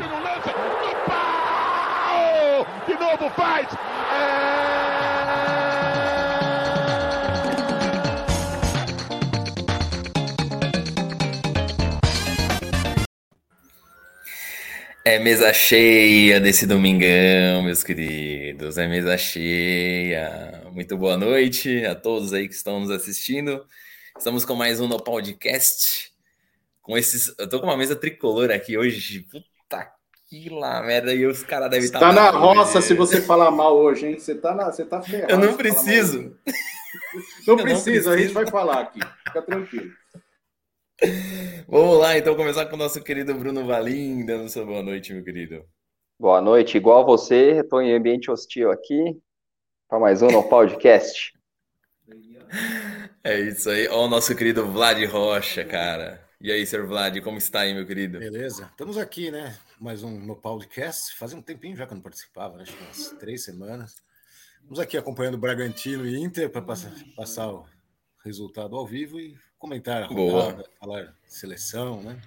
ele no lance, no pau! De novo faz! É... é mesa cheia desse domingão, meus queridos. É mesa cheia. Muito boa noite a todos aí que estão nos assistindo. Estamos com mais um no podcast. Com esses. Eu tô com uma mesa tricolor aqui hoje. Puta que lá, merda. E os caras devem estar. Tá, tá na roça se você falar mal hoje, hein? Você tá, na... você tá ferrado. Eu não preciso. Não precisa, a gente vai falar aqui. Fica tranquilo. Vamos lá, então, começar com o nosso querido Bruno Valim, dando sua boa noite, meu querido. Boa noite, igual você, estou em ambiente hostil aqui, para mais um no podcast. É isso aí. Ó, o nosso querido Vlad Rocha, cara. E aí, Sr. Vlad, como está aí, meu querido? Beleza. Estamos aqui, né? Mais um no podcast. Fazia um tempinho já que eu não participava, né? acho que umas três semanas. Estamos aqui acompanhando o Bragantino e Inter para passar, passar o resultado ao vivo e comentar a rodada, falar seleção, né?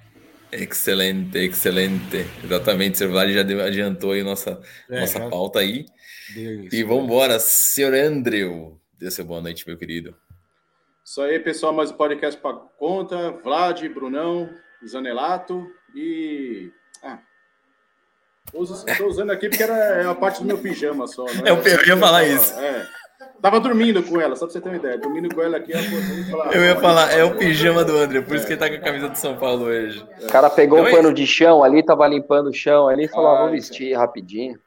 Excelente, excelente. Exatamente, Sr. Vlad já adiantou aí nossa, é, nossa pauta aí. e vamos embora, Sr. Andrew. Dê seu boa noite, meu querido. Isso aí, pessoal, mais um podcast para conta. Vlad, Brunão, Zanelato e. Ah. Estou usando aqui porque era é a parte do meu pijama só. Né? É, eu ia falar isso. É. Tava dormindo com ela, só pra você ter uma ideia. Dormindo com ela aqui. Falar, eu ia falar, é o pijama do André, por isso que ele tá com a camisa do São Paulo hoje. O cara pegou então, um pano de chão ali, tava limpando o chão ali e falou: ah, vou vestir rapidinho.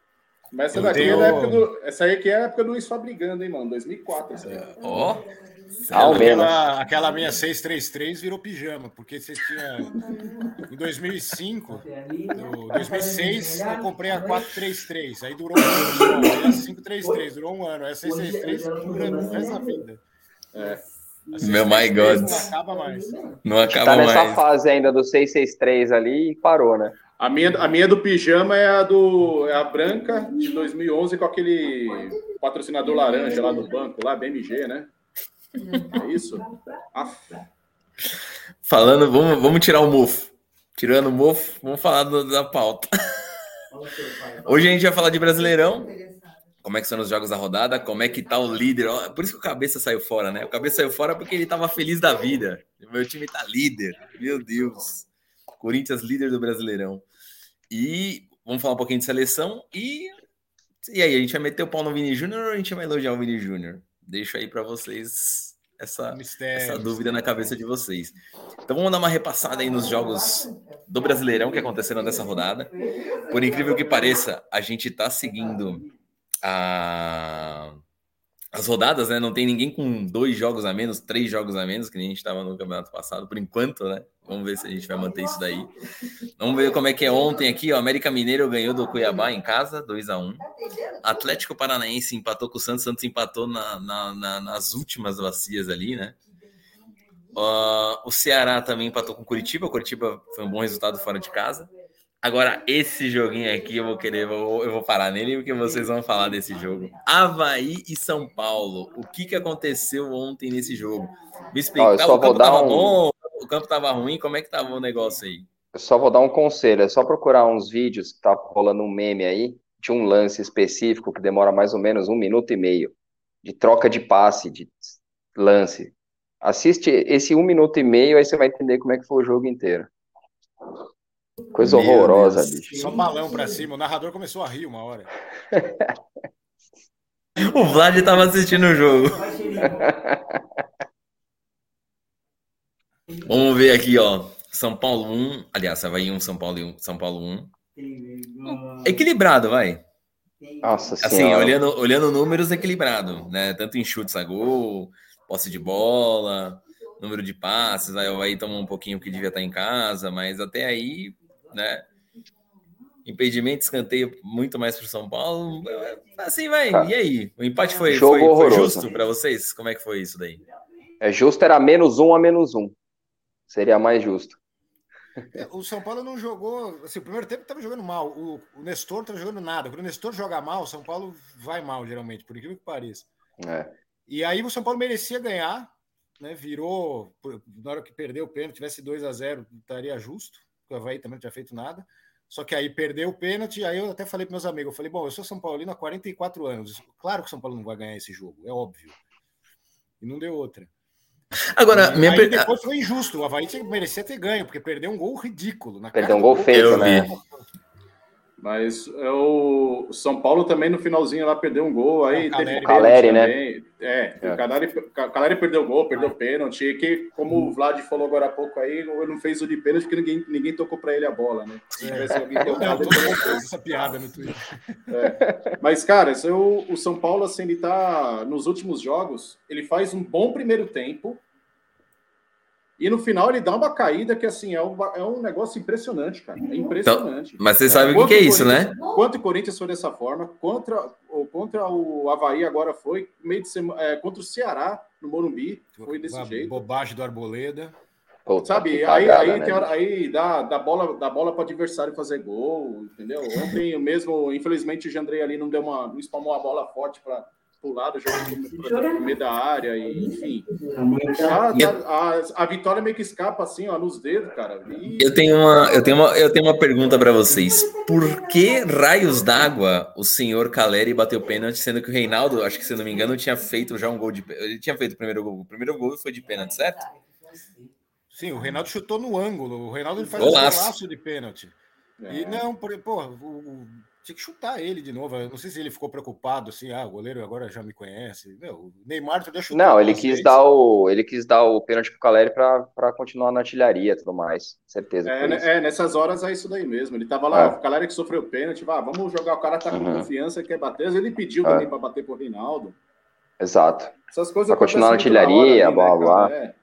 Mas essa daqui tenho... é da época do. Essa aí aqui é a época do Luiz Fabrigando, hein, mano? 2004. Essa aí. Ó. Oh. Aquela, aquela minha 633 virou pijama, porque você tinha. Em 2005, no 2006, eu comprei a 433, aí durou um ano. Aí a 533, durou um ano. Aí a 663 durando essa vida. É. Meu my God. Não acaba mais. Não acaba tá nessa mais. fase ainda do 663 ali e parou, né? A minha, a minha do pijama é a do é a branca de 2011 com aquele patrocinador laranja lá do banco, lá BMG, né? É isso? Aff. Falando, vamos, vamos tirar o mofo. Tirando o mofo, vamos falar do, da pauta. Hoje a gente vai falar de Brasileirão. Como é que são os jogos da rodada? Como é que tá o líder? Por isso que o Cabeça saiu fora, né? O Cabeça saiu fora porque ele tava feliz da vida. Meu time tá líder. Meu Deus. Corinthians líder do Brasileirão. E vamos falar um pouquinho de seleção e e aí, a gente vai meter o pau no Vini Júnior ou a gente vai elogiar o Vini Júnior? Deixo aí para vocês essa, mistério, essa dúvida mistério. na cabeça de vocês. Então vamos dar uma repassada aí nos jogos do Brasileirão que aconteceram nessa rodada. Por incrível que pareça, a gente está seguindo a as rodadas, né? Não tem ninguém com dois jogos a menos, três jogos a menos, que nem a gente estava no campeonato passado, por enquanto, né? Vamos ver se a gente vai manter isso daí. Vamos ver como é que é ontem aqui. O América Mineiro ganhou do Cuiabá em casa, 2 a 1 Atlético Paranaense empatou com o Santos. Santos empatou na, na, na, nas últimas vacias ali, né? Uh, o Ceará também empatou com o Curitiba. O Curitiba foi um bom resultado fora de casa. Agora, esse joguinho aqui eu vou querer, eu vou, eu vou parar nele porque vocês vão falar desse jogo. Havaí e São Paulo. O que, que aconteceu ontem nesse jogo? Me explica. Tava um... bom, o campo tava ruim, como é que tava o negócio aí? Eu só vou dar um conselho, é só procurar uns vídeos que tá rolando um meme aí, de um lance específico que demora mais ou menos um minuto e meio, de troca de passe, de lance. Assiste esse um minuto e meio, aí você vai entender como é que foi o jogo inteiro. Coisa Meu horrorosa, Deus. bicho. Só balão pra cima. O narrador começou a rir uma hora. o Vlad tava assistindo o jogo. Vamos ver aqui, ó. São Paulo 1. Aliás, vai 1, São Paulo 1. São Paulo 1. Equilibrado, vai. Nossa assim, senhora. olhando, olhando números, equilibrado, né? Tanto em chutes a gol, posse de bola, número de passes. Aí o Havaí tomou um pouquinho que devia estar em casa, mas até aí né? Impedimento, escanteio muito mais para o São Paulo. Assim vai. E aí? O empate foi, foi, foi justo para vocês? Como é que foi isso daí? É justo, era menos um a menos um. Seria mais justo. É, o São Paulo não jogou. Assim, o primeiro tempo estava jogando mal. O, o Nestor estava jogando nada. Quando o Nestor joga mal, o São Paulo vai mal, geralmente, por incrível que pareça. É. E aí o São Paulo merecia ganhar, né? Virou. Na hora que perdeu o pênalti, tivesse 2 a 0 estaria justo o Havaí também não tinha feito nada. Só que aí perdeu o pênalti, aí eu até falei para meus amigos, eu falei, bom, eu sou São Paulino há 44 anos. Claro que o São Paulo não vai ganhar esse jogo, é óbvio. E não deu outra. Agora, e, minha aí per... depois foi injusto. O Havaí merecia ter ganho, porque perdeu um gol ridículo. Na perdeu um gol feio, né? Mas é o São Paulo também no finalzinho lá perdeu um gol. Aí o teve Caleri, né? É, é. O Caleri, Caleri perdeu o gol, perdeu o pênalti. Que, como o Vlad falou agora há pouco aí, não fez o de pênalti porque ninguém, ninguém tocou para ele a bola, né? Se tivesse é. alguém tocado, fez essa piada no Twitter. É. Mas, cara, esse, o, o São Paulo, assim, ele tá nos últimos jogos, ele faz um bom primeiro tempo. E no final ele dá uma caída que assim é um, é um negócio impressionante, cara. É impressionante. Então, mas você sabe o que, que é isso, né? Quanto o Corinthians foi dessa forma, contra, contra o Havaí agora foi, meio de semana, é, contra o Ceará no Morumbi, foi desse uma jeito. Bobagem do Arboleda. Sabe, aí, cagada, aí, né? hora, aí dá, dá bola, dá bola para o adversário fazer gol, entendeu? Ontem mesmo, infelizmente, o Jandrei ali não deu uma, não espalmou a bola forte para pro lado, jogando no meio da área, e, enfim. A, a, a, vitória meio que escapa assim, ó, nos dedos, cara. E... Eu, tenho uma, eu, tenho uma, eu tenho uma pergunta para vocês. Por que raios d'água o senhor Caleri bateu pênalti, sendo que o Reinaldo, acho que se não me engano, tinha feito já um gol de. Ele tinha feito o primeiro gol. O primeiro gol foi de pênalti, certo? Sim, o Reinaldo chutou no ângulo. O Reinaldo ele faz Golaço. um golaço de pênalti. É. E não, por, pô, o, tinha que chutar ele de novo. Eu não sei se ele ficou preocupado, assim, ah, o goleiro agora já me conhece. Meu, o Neymar já chutou. Não, ele quis vezes. dar o ele quis dar o pênalti pro Caleri para continuar na artilharia e tudo mais. Certeza. É, é, nessas horas é isso daí mesmo. Ele tava lá, é. o Caleri que sofreu o pênalti, vá, vamos jogar, o cara tá com uhum. confiança, quer bater. Ele pediu é. também para bater pro Reinaldo. Exato. Essas coisas pra continuar na artilharia, hora, blá, blá. É,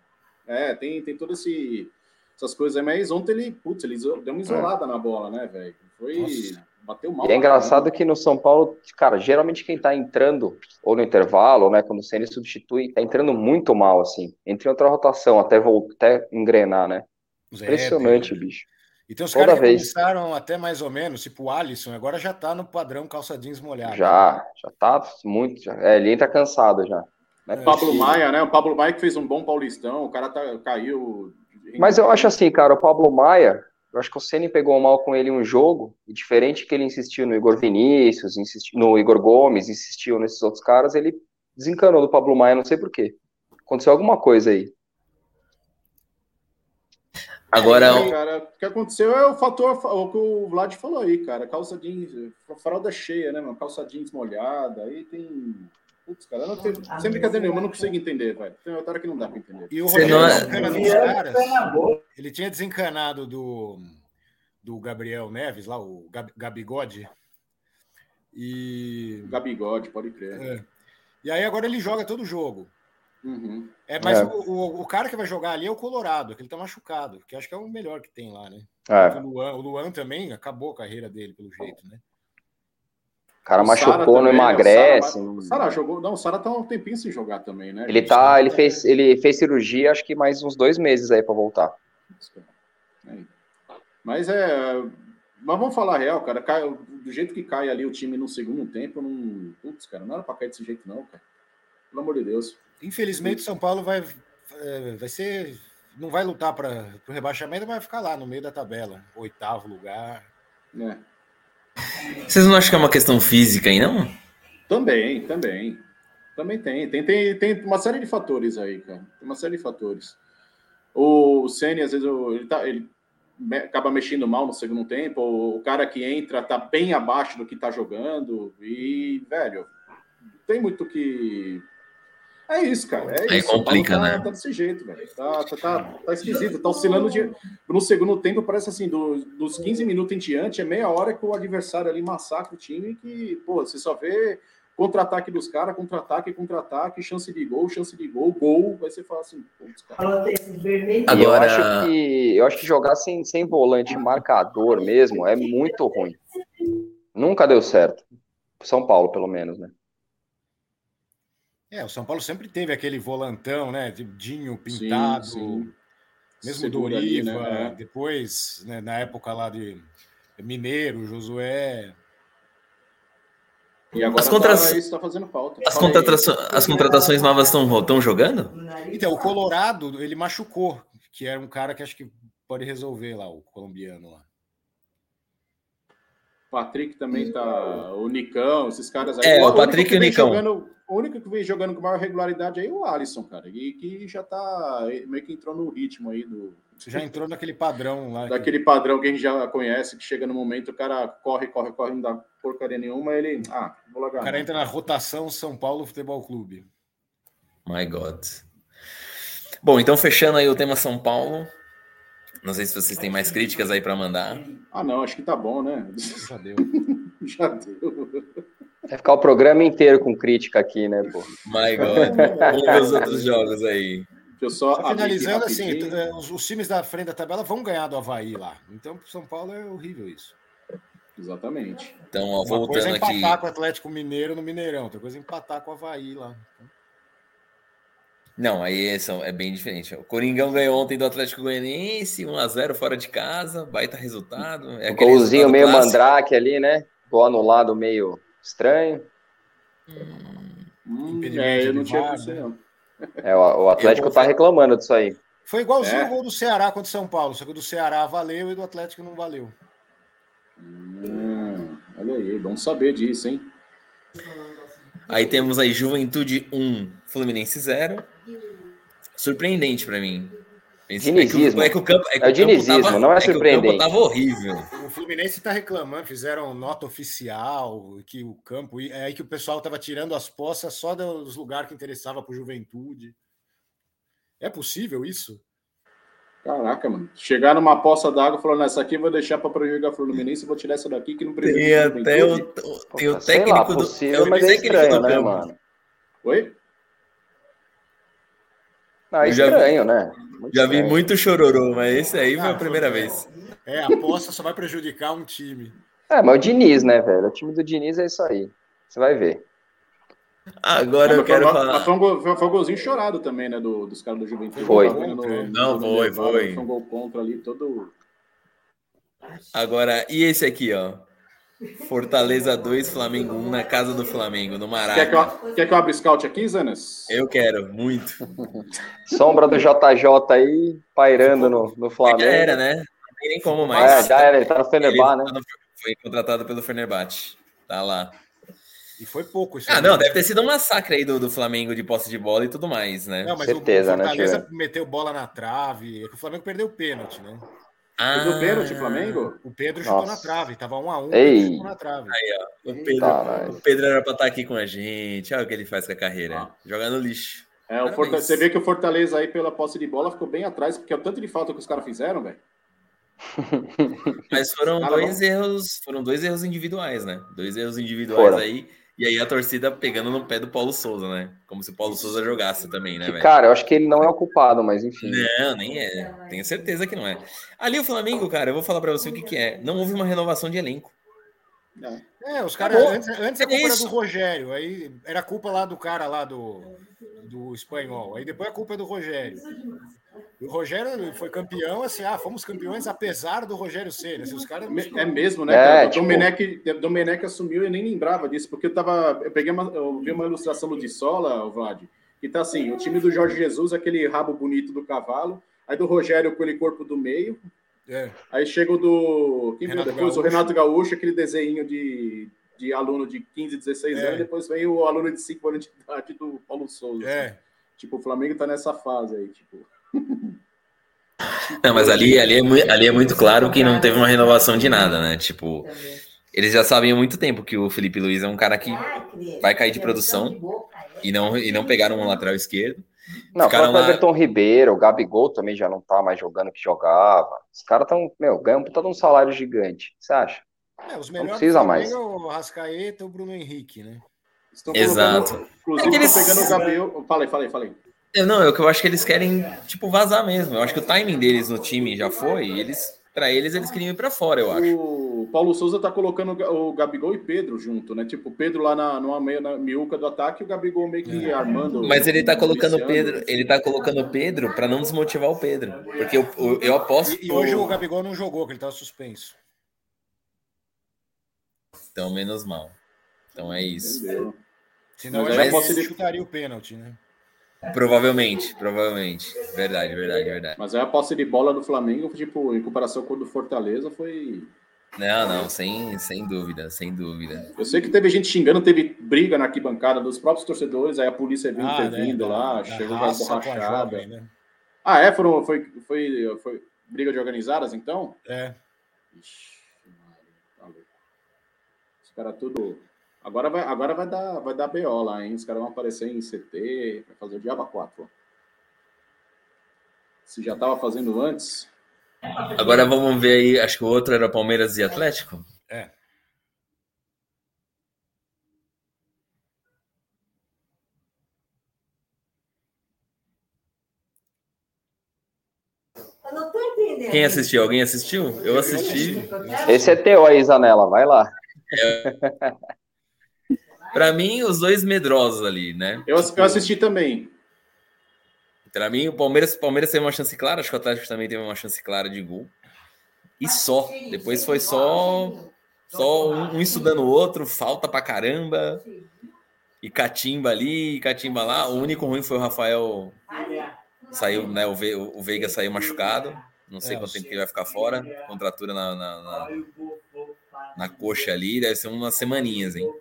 é, tem, tem todo esse essas coisas aí, mas ontem ele, putz, ele deu uma isolada na bola, né, velho? Foi. Nossa. Bateu mal. E é engraçado que no São Paulo, cara, geralmente quem tá entrando, ou no intervalo, ou né, quando o Ceni substitui, tá entrando muito mal, assim. Entre outra rotação, até, voltar, até engrenar, né? Impressionante, bicho. E tem uns caras que vez. começaram até mais ou menos, tipo o Alisson, agora já tá no padrão calça jeans molhado. Já, já tá muito. Já. É, ele entra cansado já. É, o Pablo Maia, né? O Pablo Maia que fez um bom Paulistão, o cara tá, caiu. Mas eu acho assim, cara, o Pablo Maia, eu acho que o Ceni pegou mal com ele um jogo, e diferente que ele insistiu no Igor Vinícius, insistiu, no Igor Gomes, insistiu nesses outros caras, ele desencanou do Pablo Maia, não sei porquê. Aconteceu alguma coisa aí. Agora. É, cara, o que aconteceu é o fator, o que o Vlad falou aí, cara. Calça jeans, fralda cheia, né, mano? Calça jeans molhada, aí tem. Putz, cara, eu não tenho, sem brincadeira nenhuma, eu não consigo entender, velho. Tem uma hora que não dá pra entender. E o Rogério é... caras, ele tinha desencanado do, do Gabriel Neves, lá, o Gabigode. E. Gabigode, pode crer. É. E aí agora ele joga todo jogo. Uhum. É, mas é. O, o, o, cara que vai jogar ali é o Colorado, que ele tá machucado, que acho que é o melhor que tem lá, né? É. O, Luan, o Luan também acabou a carreira dele, pelo jeito, né? O cara o machucou, não emagrece. O Sara jogou. Não, o Sara tá um tempinho sem jogar também, né? Ele tá. Ele fez, ele fez cirurgia, acho que mais uns dois meses aí para voltar. Mas é. Mas vamos falar real, cara. Cai, do jeito que cai ali o time no segundo tempo, não. Putz, cara, não era pra cair desse jeito, não, cara. Pelo amor de Deus. Infelizmente, São Paulo vai, é, vai ser. Não vai lutar para o rebaixamento, mas vai ficar lá no meio da tabela. Oitavo lugar. É. Vocês não acham que é uma questão física aí, não? Também, também. Também tem. Tem, tem, tem uma série de fatores aí, cara. Tem uma série de fatores. O Ceni, às vezes, ele, tá, ele acaba mexendo mal no segundo tempo. O cara que entra tá bem abaixo do que tá jogando. E, velho, tem muito que é isso, cara. É Aí isso. complica, tá, né? Tá desse jeito, velho. Tá, tá, tá, tá esquisito. Tá oscilando de. No segundo tempo, parece assim, do, dos 15 minutos em diante, é meia hora que o adversário ali massacra o time que, pô, você só vê contra-ataque dos caras, contra-ataque, contra-ataque, chance de gol, chance de gol, gol. Vai você fala assim. Agora... Eu acho que, eu acho que jogar sem, sem volante marcador mesmo é muito ruim. Nunca deu certo. São Paulo, pelo menos, né? É, o São Paulo sempre teve aquele volantão, né? De Dinho pintado, sim, sim. mesmo Segura Doriva, ali, né? depois, né, na época lá de Mineiro, Josué. E agora as contra... tá, isso tá fazendo falta. As, contratações, as contratações novas estão jogando? Então, o Colorado, ele machucou, que era um cara que acho que pode resolver lá, o colombiano lá. Patrick também tá. O Nicão, esses caras aí. É, o único Patrick que e o Nicão. jogando- o único que vem jogando com maior regularidade aí é o Alisson, cara. E que já tá. meio que entrou no ritmo aí do. Você já entrou naquele padrão lá. que- Daquele padrão que a gente já conhece, que chega no momento, o cara corre, corre, corre, não dá porcaria nenhuma, ele. Ah, vou largar. O cara entra na rotação São Paulo Futebol Clube. My God. Bom, então fechando aí o tema São Paulo. Não sei se vocês têm mais críticas aí para mandar. Ah, não, acho que tá bom, né? Já deu. já deu. Vai ficar o programa inteiro com crítica aqui, né, pô? My God. Vamos ver os outros jogos aí. Eu só. Só finalizando aqui assim, eh, os, os times da frente da tabela vão ganhar do Havaí lá. Então, pro São Paulo é horrível isso. Exatamente. Então, ó, Uma coisa voltando é aqui. empatar com o Atlético Mineiro no Mineirão, outra coisa é empatar com o Havaí lá. Não, aí é, são- é bem diferente. O Coringão ganhou ontem do Atlético Goianiense, 1x0 fora de casa, baita resultado. É Um golzinho meio clássico. mandrake ali, né? Gol anulado meio estranho. Hum, Impedimento é, eu não tinha não. É, o, o Atlético tá reclamando disso aí. Foi igualzinho É. o gol do Ceará contra o São Paulo, só que o do Ceará valeu e do Atlético não valeu. Hum, olha aí, bom saber disso, hein? Aí temos aí Juventude 1, Fluminense 0. Surpreendente pra mim. Esse- Dinizismo. É que, o campo, é que É o o campo dinizismo, tava- não é que o campo surpreendente. tava horrível. O Fluminense está reclamando, fizeram nota oficial que o campo é aí que o pessoal estava tirando as poças só dos lugares que interessava para Juventude. É possível isso? Caraca, mano. Chegar numa poça d'água falando, essa aqui eu vou deixar pra prejudicar a Fluminense, vou tirar essa daqui que não Tem prejudica a até o, tem o lá, técnico do. possível, o mas é estranho, do né, campo. mano? Oi? Não, é vi- estranho, né? Muito Já vi estranho. muito chororô, mas esse aí foi a Ah, primeira foi- vez. É, a aposta só vai prejudicar um time. É, mas o Diniz, né, velho? O time do Diniz é isso aí. Você vai ver. Agora Ah, eu foi, quero falar. foi um, gol- foi- um golzinho chorado também, né? Do, dos caras do Juventude. Foi. No- Não, no foi, foi. Foi um gol contra ali, todo. Agora, e esse aqui, ó? Fortaleza 2, Flamengo 1 na casa do Flamengo, no Quer que, Maraca. eu, quer que eu abra scout aqui, Zanas? Eu quero, muito. Sombra do JJ aí, pairando no, no Flamengo. Já era, né? Não tem nem como É, mais. já era, ele tá no Ele Fenerbah, né? tá no- Foi contratado pelo Fenerbahçe. Tá lá. E foi pouco isso. Ah, aí. não, deve ter sido um massacre aí do, do Flamengo de posse de bola e tudo mais, né? Não, mas Certeza, o né, Fortaleza Tio? meteu bola na trave. É que o Flamengo perdeu o pênalti, né? Ah, o pênalti, Flamengo? O Pedro chutou Nossa. na trave, tava um a um, Ei. ele chutou na trave. O Pedro, Caralho. o Pedro era pra estar aqui com a gente. Olha o que ele faz com a carreira. Jogar no lixo. É, o Parabéns. Forta- Você vê que o Fortaleza aí, pela posse de bola, ficou bem atrás, porque é o tanto de falta que os caras fizeram, velho. Mas foram Cara, dois vamos- erros, foram dois erros individuais, né? Dois erros individuais Foram. aí. E aí a torcida pegando no pé do Paulo Souza, né? Como se o Paulo Souza jogasse também, né, velho? cara, eu acho que ele não é o culpado, mas enfim. Não, nem é. Tenho certeza que não é. Ali o Flamengo, cara, eu vou falar pra você o que, que é. Não houve uma renovação de elenco. É, os caras. Antes, antes a É culpa era isso. do Rogério, aí era culpa lá do cara lá do, do espanhol. Aí depois a culpa é do Rogério. O Rogério foi campeão, assim, ah, fomos campeões apesar do Rogério ser. Assim, os caras. É mesmo, né, É, cara? tipo- Domenech, Domenech assumiu e eu nem lembrava disso, porque eu tava. Eu peguei uma, eu vi uma ilustração do Dissola, o Vlad, que tá assim: o time do Jorge Jesus, aquele rabo bonito do cavalo, aí do Rogério com aquele corpo do meio, É. aí chega o do. Quem Renato depois? O. Renato Gaúcho, aquele desenho de, de aluno de 15, 16 É. anos, depois vem o aluno de 5 anos de idade do Paulo Souza. É. Tipo, o Flamengo tá nessa fase aí, tipo. Não, mas ali, ali, é, ali é muito claro que não teve uma renovação de nada, né? Tipo, eles já sabem há muito tempo que o Felipe Luiz é um cara que vai cair de produção e não, e não pegaram um lateral esquerdo. Não, o próprio lá- Everton Ribeiro, o Gabigol também já não tá mais jogando o que jogava. Os caras estão, meu, ganham um de um salário gigante. Você acha? É, os melhores precisa do Flamengo mais. é o Rascaeta e o Bruno Henrique, né? Estão Exato. colocando- Inclusive, É que eles- pegando o Gabriel. Falei, falei, falei. Eu, não, é que eu acho que eles querem, tipo, vazar mesmo. Eu acho que o timing deles no time já foi, e eles, pra eles, eles queriam ir pra fora, eu acho. O Paulo Souza tá colocando o Ga- o Gabigol e Pedro junto, né? Tipo, o Pedro lá na, numa meia, na miúca do ataque e o Gabigol meio que armando. Mas ele tá colocando o. Pedro, ele tá colocando o Pedro pra não desmotivar o Pedro. Porque eu, eu, eu aposto. E, e hoje o Gabigol não jogou, que ele tava suspenso. Então, menos mal. Então é isso. Entendeu? Senão Mas ele aí eu já posso- chutaria o pênalti, né? Provavelmente, provavelmente. Verdade, verdade, verdade. Mas aí a posse de bola do Flamengo, tipo, em comparação com o do Fortaleza, foi. Não, não, sem, sem dúvida, sem dúvida. Eu sei que teve gente xingando, teve briga na arquibancada dos próprios torcedores, aí a polícia viu Ah, ter né, vindo da- lá, da chegou com a raça com a borrachada. jovem, né? Ah, é? Foram, foi, foi, foi briga de organizadas, então? É. Ixi, tá louco. Os caras tudo. Agora vai, agora vai dar, vai dar BO lá, hein? Os caras vão aparecer em CT, vai fazer o Diaba 4. ó. Se já tava fazendo antes. Agora vamos ver aí, acho que o outro era Palmeiras e Atlético. É. Eu não tô entendendo. Quem assistiu? Alguém assistiu? Eu assisti. Esse é teu aí, Zanella, vai lá. Pra mim, os dois medrosos ali, né? Eu, eu assisti também. Pra mim, o Palmeiras, o Palmeiras teve uma chance clara, acho que o Atlético também teve uma chance clara de gol. E só. Depois foi só só um, um estudando o outro, falta pra caramba. E catimba ali, e catimba lá. O único ruim foi o Rafael saiu, né? O, Ve, o Veiga saiu machucado. Não sei É, quanto tempo que ele vai ficar fora. Contratura na, na, na, na coxa ali, deve ser umas semaninhas, hein?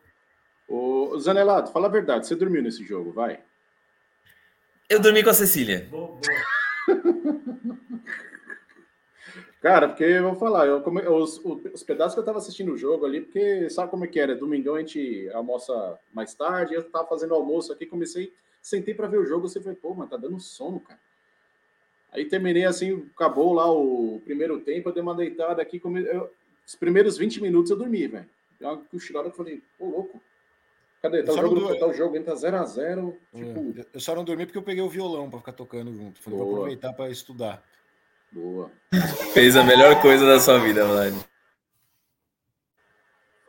Ô, Zanelato, fala a verdade, você dormiu nesse jogo, vai. Eu dormi com a Cecília. Cara, porque eu vou falar, eu come- os, os pedaços que eu tava assistindo o jogo ali, porque sabe como é que era? Domingão a gente almoça mais tarde, eu tava fazendo almoço aqui, comecei, sentei pra ver o jogo, você foi, pô, mas tá dando sono, cara. Aí terminei assim, acabou lá o primeiro tempo, eu dei uma deitada aqui, come... eu- os primeiros 20 minutos eu dormi, velho. Deu uma cochilada, eu falei, ô louco. Cadê? Tá o Só jogo, não do- tá o jogo, entra 0x0, tipo, É. Eu só não dormi porque eu peguei o violão pra ficar tocando junto. Falei, vou Boa. aproveitar pra estudar. boa. Fez a melhor coisa da sua vida, Vlad.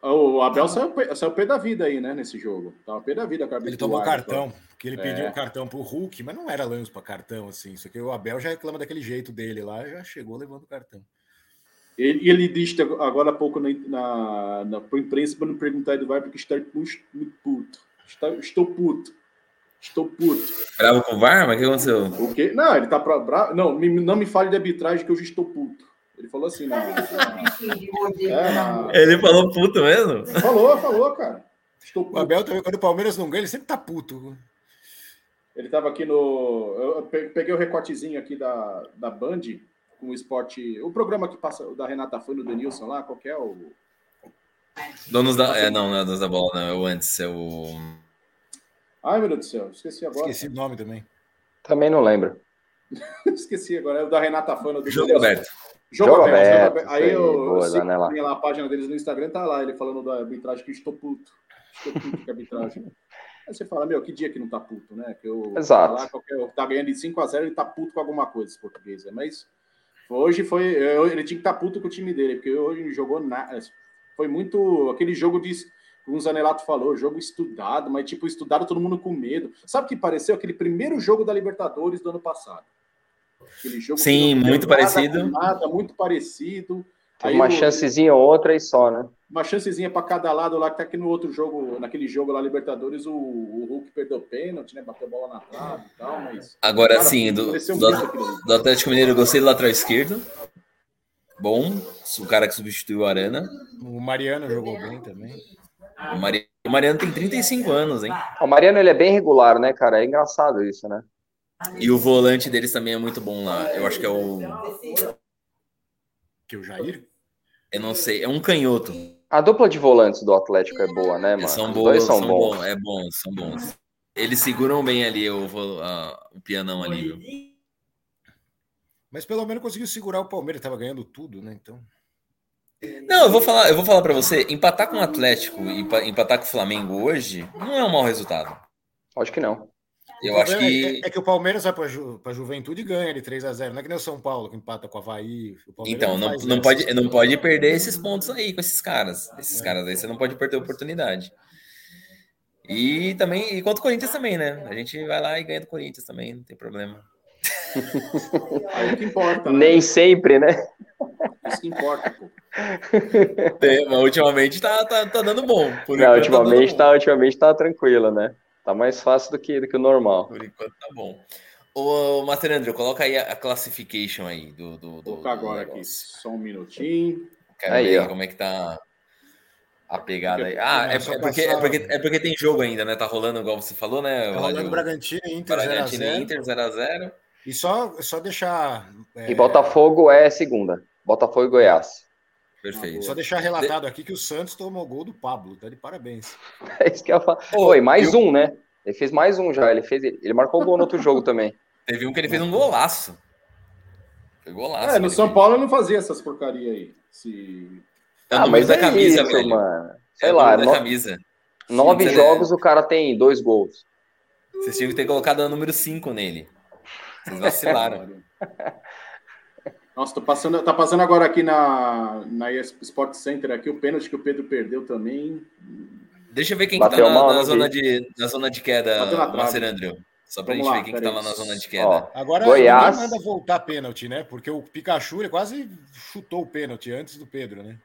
O Abel saiu, pé- saiu pé da vida aí, né, nesse jogo. Tava pé da vida com a Ele tomou árbitro. cartão, porque ele É. pediu o cartão pro Hulk, mas não era lance pra cartão, assim. Isso aqui o Abel já reclama daquele jeito dele lá, já chegou levando o cartão. Ele, ele disse agora há pouco na, na, na imprensa para não perguntar ele vai porque está muito, muito puto. Está, estou puto. Estou puto. Bravo com o VAR? Mas o que aconteceu? O quê? Não, ele tá pra, bra... Não, me- não me fale de arbitragem que eu já estou puto. Ele falou assim, na, é, na- Ele falou puto mesmo? Falou, falou, cara. Estou O puto. Abel também, quando o Palmeiras não ganha, ele sempre tá puto. Ele tava aqui no. Eu pe- peguei o recortezinho aqui da, da Band com o esporte. O programa que passa, o da Renata foi no Denilson lá, qual que é o. Donos da. É, não, não é donos da bola, não. É o antes, é o. Ai, meu Deus do céu, esqueci agora. Esqueci o nome também. Também não lembro. Esqueci agora, é o da Renata Fano do Jogo Denilson. aberto. Jogo, Jogo aberto. aberto, jogo aberto. isso Aí aí, eu, boa, eu lá a página deles no Instagram, tá lá ele falando da arbitragem que estou puto. Estou puto com a arbitragem. Aí você fala, meu, que dia que não tá puto, né? Que eu, Exato. Lá, qualquer, tá ganhando de 5x0, ele tá puto com alguma coisa, esse português. né? Mas hoje foi. eu- Ele tinha que estar tá puto com o time dele, porque hoje ele jogou nada. Foi muito. Aquele jogo de. Como o Zanelato falou, jogo estudado, mas tipo, estudado todo mundo com medo. Sabe o que pareceu? Aquele primeiro jogo da Libertadores do ano passado. Aquele jogo Sim, não muito nada parecido. Nada, muito parecido. Teve uma o- chancezinha ou outra e só, né? Uma chancezinha para cada lado lá, que tá aqui no outro jogo, naquele jogo lá, Libertadores, o, o Hulk perdeu pênalti, né? Bateu a bola na trave e tal, mas. Agora Cara, sim, do, do, do Atlético Mineiro, eu gostei do lateral esquerdo. Bom, o cara que substituiu o Arana. O Mariano jogou bem também. O Mariano, o Mariano tem 35 anos, hein? O Mariano, ele é bem regular, né, cara? É engraçado isso, né? E o volante deles também é muito bom lá. Eu acho que é o. Que o Jair. Eu não sei, é um canhoto. A dupla de volantes do Atlético é boa, né, mano? São dois são, são bons. bons. É bom, são bons. Eles seguram bem ali o, a- o pianão ali, viu? Mas pelo menos conseguiu segurar o Palmeiras, tava ganhando tudo, né? Então. Não, eu vou falar, eu vou falar para você, empatar com o Atlético e empa- empatar com o Flamengo hoje não é um mau resultado. Acho que não. Eu acho problema que É, é que o Palmeiras vai pra, Ju, pra Juventude e ganha de 3x0. Não é que nem o São Paulo, que empata com o Havaí. O Palmeiras então não, não essa. pode não pode perder esses pontos aí com esses caras. Esses caras aí você não pode perder a oportunidade. E também e contra o Corinthians também, né? A gente vai lá e ganha do Corinthians também, não tem problema. Aí que importa, né? Nem sempre, né? Isso que importa, pô. Tem, mas ultimamente tá, tá, tá dando bom. Por Não, enquanto ultimamente dando bom. tá, ultimamente tá tranquilo, né? Tá mais fácil do que, do que o normal. Por enquanto tá bom. Ô, Master André, coloca aí a, a classification aí do, do, do, Vou colocar do agora aqui, só um minutinho. Quero Aí, ver ó. como é que tá a pegada aí. Ah, é, é porque, é, porque, é porque tem jogo ainda, né? Tá rolando, igual você falou, né? Tá rolando O Bragantino e Inter Bragantino 0x0. e Inter 0x0. E só, só deixar. é, E Botafogo é segunda. Botafogo e Goiás. Perfeito. Só deixar relatado aqui que o Santos tomou gol do Pablo, tá de parabéns. É isso que eu ia falar. Ô, Oi, mais eu- um, né? Ele fez mais um já. Ele, fez, ele marcou gol no outro jogo também. Teve um que ele fez um golaço. Foi golaço. É, no São fez. Paulo eu não fazia essas porcaria aí. Se... É o ah, mas da é camisa, isso, velho. mano. É Sei o lá, no- camisa. nove Sim, jogos o cara tem dois gols. Vocês tinham que ter colocado o número 5 nele. Vocês vacilaram. Nossa, tô passando, tá passando agora aqui na, na Sport Center aqui o pênalti que o Pedro perdeu também. Deixa eu ver quem que tá na, mal, na não zona de, na zona de queda. Marcelo André. Só pra Vamos gente lá, ver quem que tá lá na zona de queda. Ó, Agora Goiás. ninguém manda voltar pênalti, né? Porque o Pikachu ele quase chutou o pênalti antes do Pedro, né?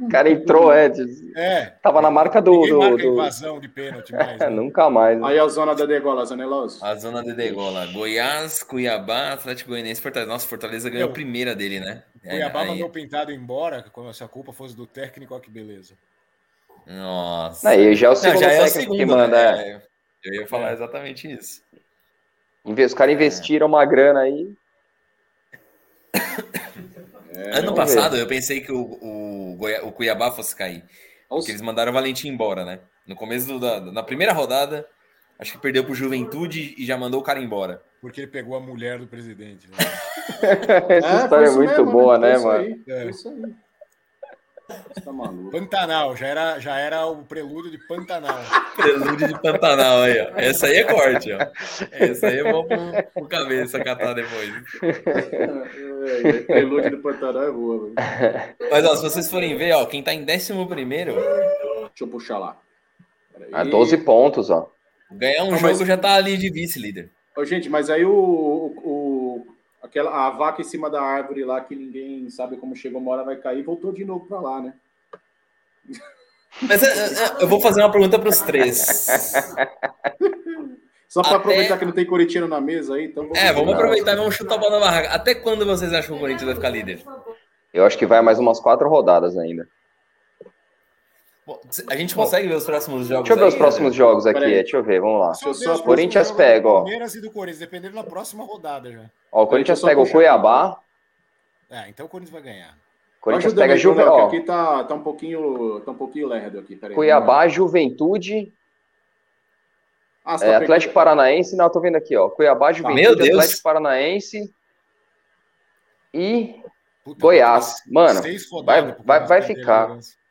O cara entrou, é. de- É. Tava na marca do. Ninguém do- marca do- invasão de pênalti mais. né? Nunca mais. né? Aí a zona da degola, Zaneloso. A zona de degola. Goiás, Cuiabá, Atlético Goianiense, Fortaleza. Nossa, Fortaleza ganhou a primeira dele, né? Cuiabá aí- mandou pintado embora, como se a culpa fosse do técnico, olha que beleza. Nossa. Aí já é o Não, segundo já é o segundo, que manda. né? é. Eu ia falar É. exatamente isso. Os caras investiram uma grana aí. É, ano vamos passado, eu pensei que o, o, Goi- o Cuiabá fosse cair. olha Porque eles mandaram o Valentim embora, né? No começo do- da na primeira rodada, acho que perdeu pro Juventude e já mandou o cara embora. Porque ele pegou a mulher do presidente. né? Essa foi história é muito mesmo, boa, Foi né, isso mano? aí, É. Isso aí. Tá maluco. Pantanal, já era, já era o prelúdio de Pantanal. Prelúdio de Pantanal aí, ó. Essa aí é corte, ó. Essa aí é bom pro, pro cabeça catar depois. É, é, Prelúdio do Pantanal é boa, velho. Mas, ó, se vocês forem ver, ó, quem tá em 11 primeiro, Deixa eu puxar lá. Peraí. Ah, 12 pontos, ó. ganhar um Não, jogo mas- já tá ali de vice-líder. Ô, gente, mas aí o- aquela, a vaca em cima da árvore lá que ninguém sabe como chegou, uma hora vai cair, voltou de novo pra lá, né? Mas é, é, eu vou fazer uma pergunta pros três. Só pra Até- aproveitar que não tem corintiano na mesa aí, então É, vamos aproveitar e vamos chutar a bola na barraca. Até quando vocês acham que o Corinthians vai ficar líder? Eu acho que vai mais umas quatro rodadas ainda. Bom, A gente consegue ver os próximos jogos Deixa eu ver os aí, próximos André? jogos aqui, deixa eu ver, vamos lá. Os Corinthians pega, ó. Palmeiras e do Corinthians, dependendo da próxima rodada já. Ó, o Corinthians pega o Cuiabá, É, então o Corinthians vai ganhar. Corinthians pega aí, Juve... Bruno, que ó, aqui tá, tá um pouquinho, tá um pouquinho lerdo aqui, peraí. Cuiabá, Juventude, Ah, é, tá Atlético pegando- Paranaense, não, eu tô vendo aqui, ó. Cuiabá, Juventude, Meu Deus. Atlético Paranaense e Puta, Goiás. Mano, vai- vai- vai ficar. liderança.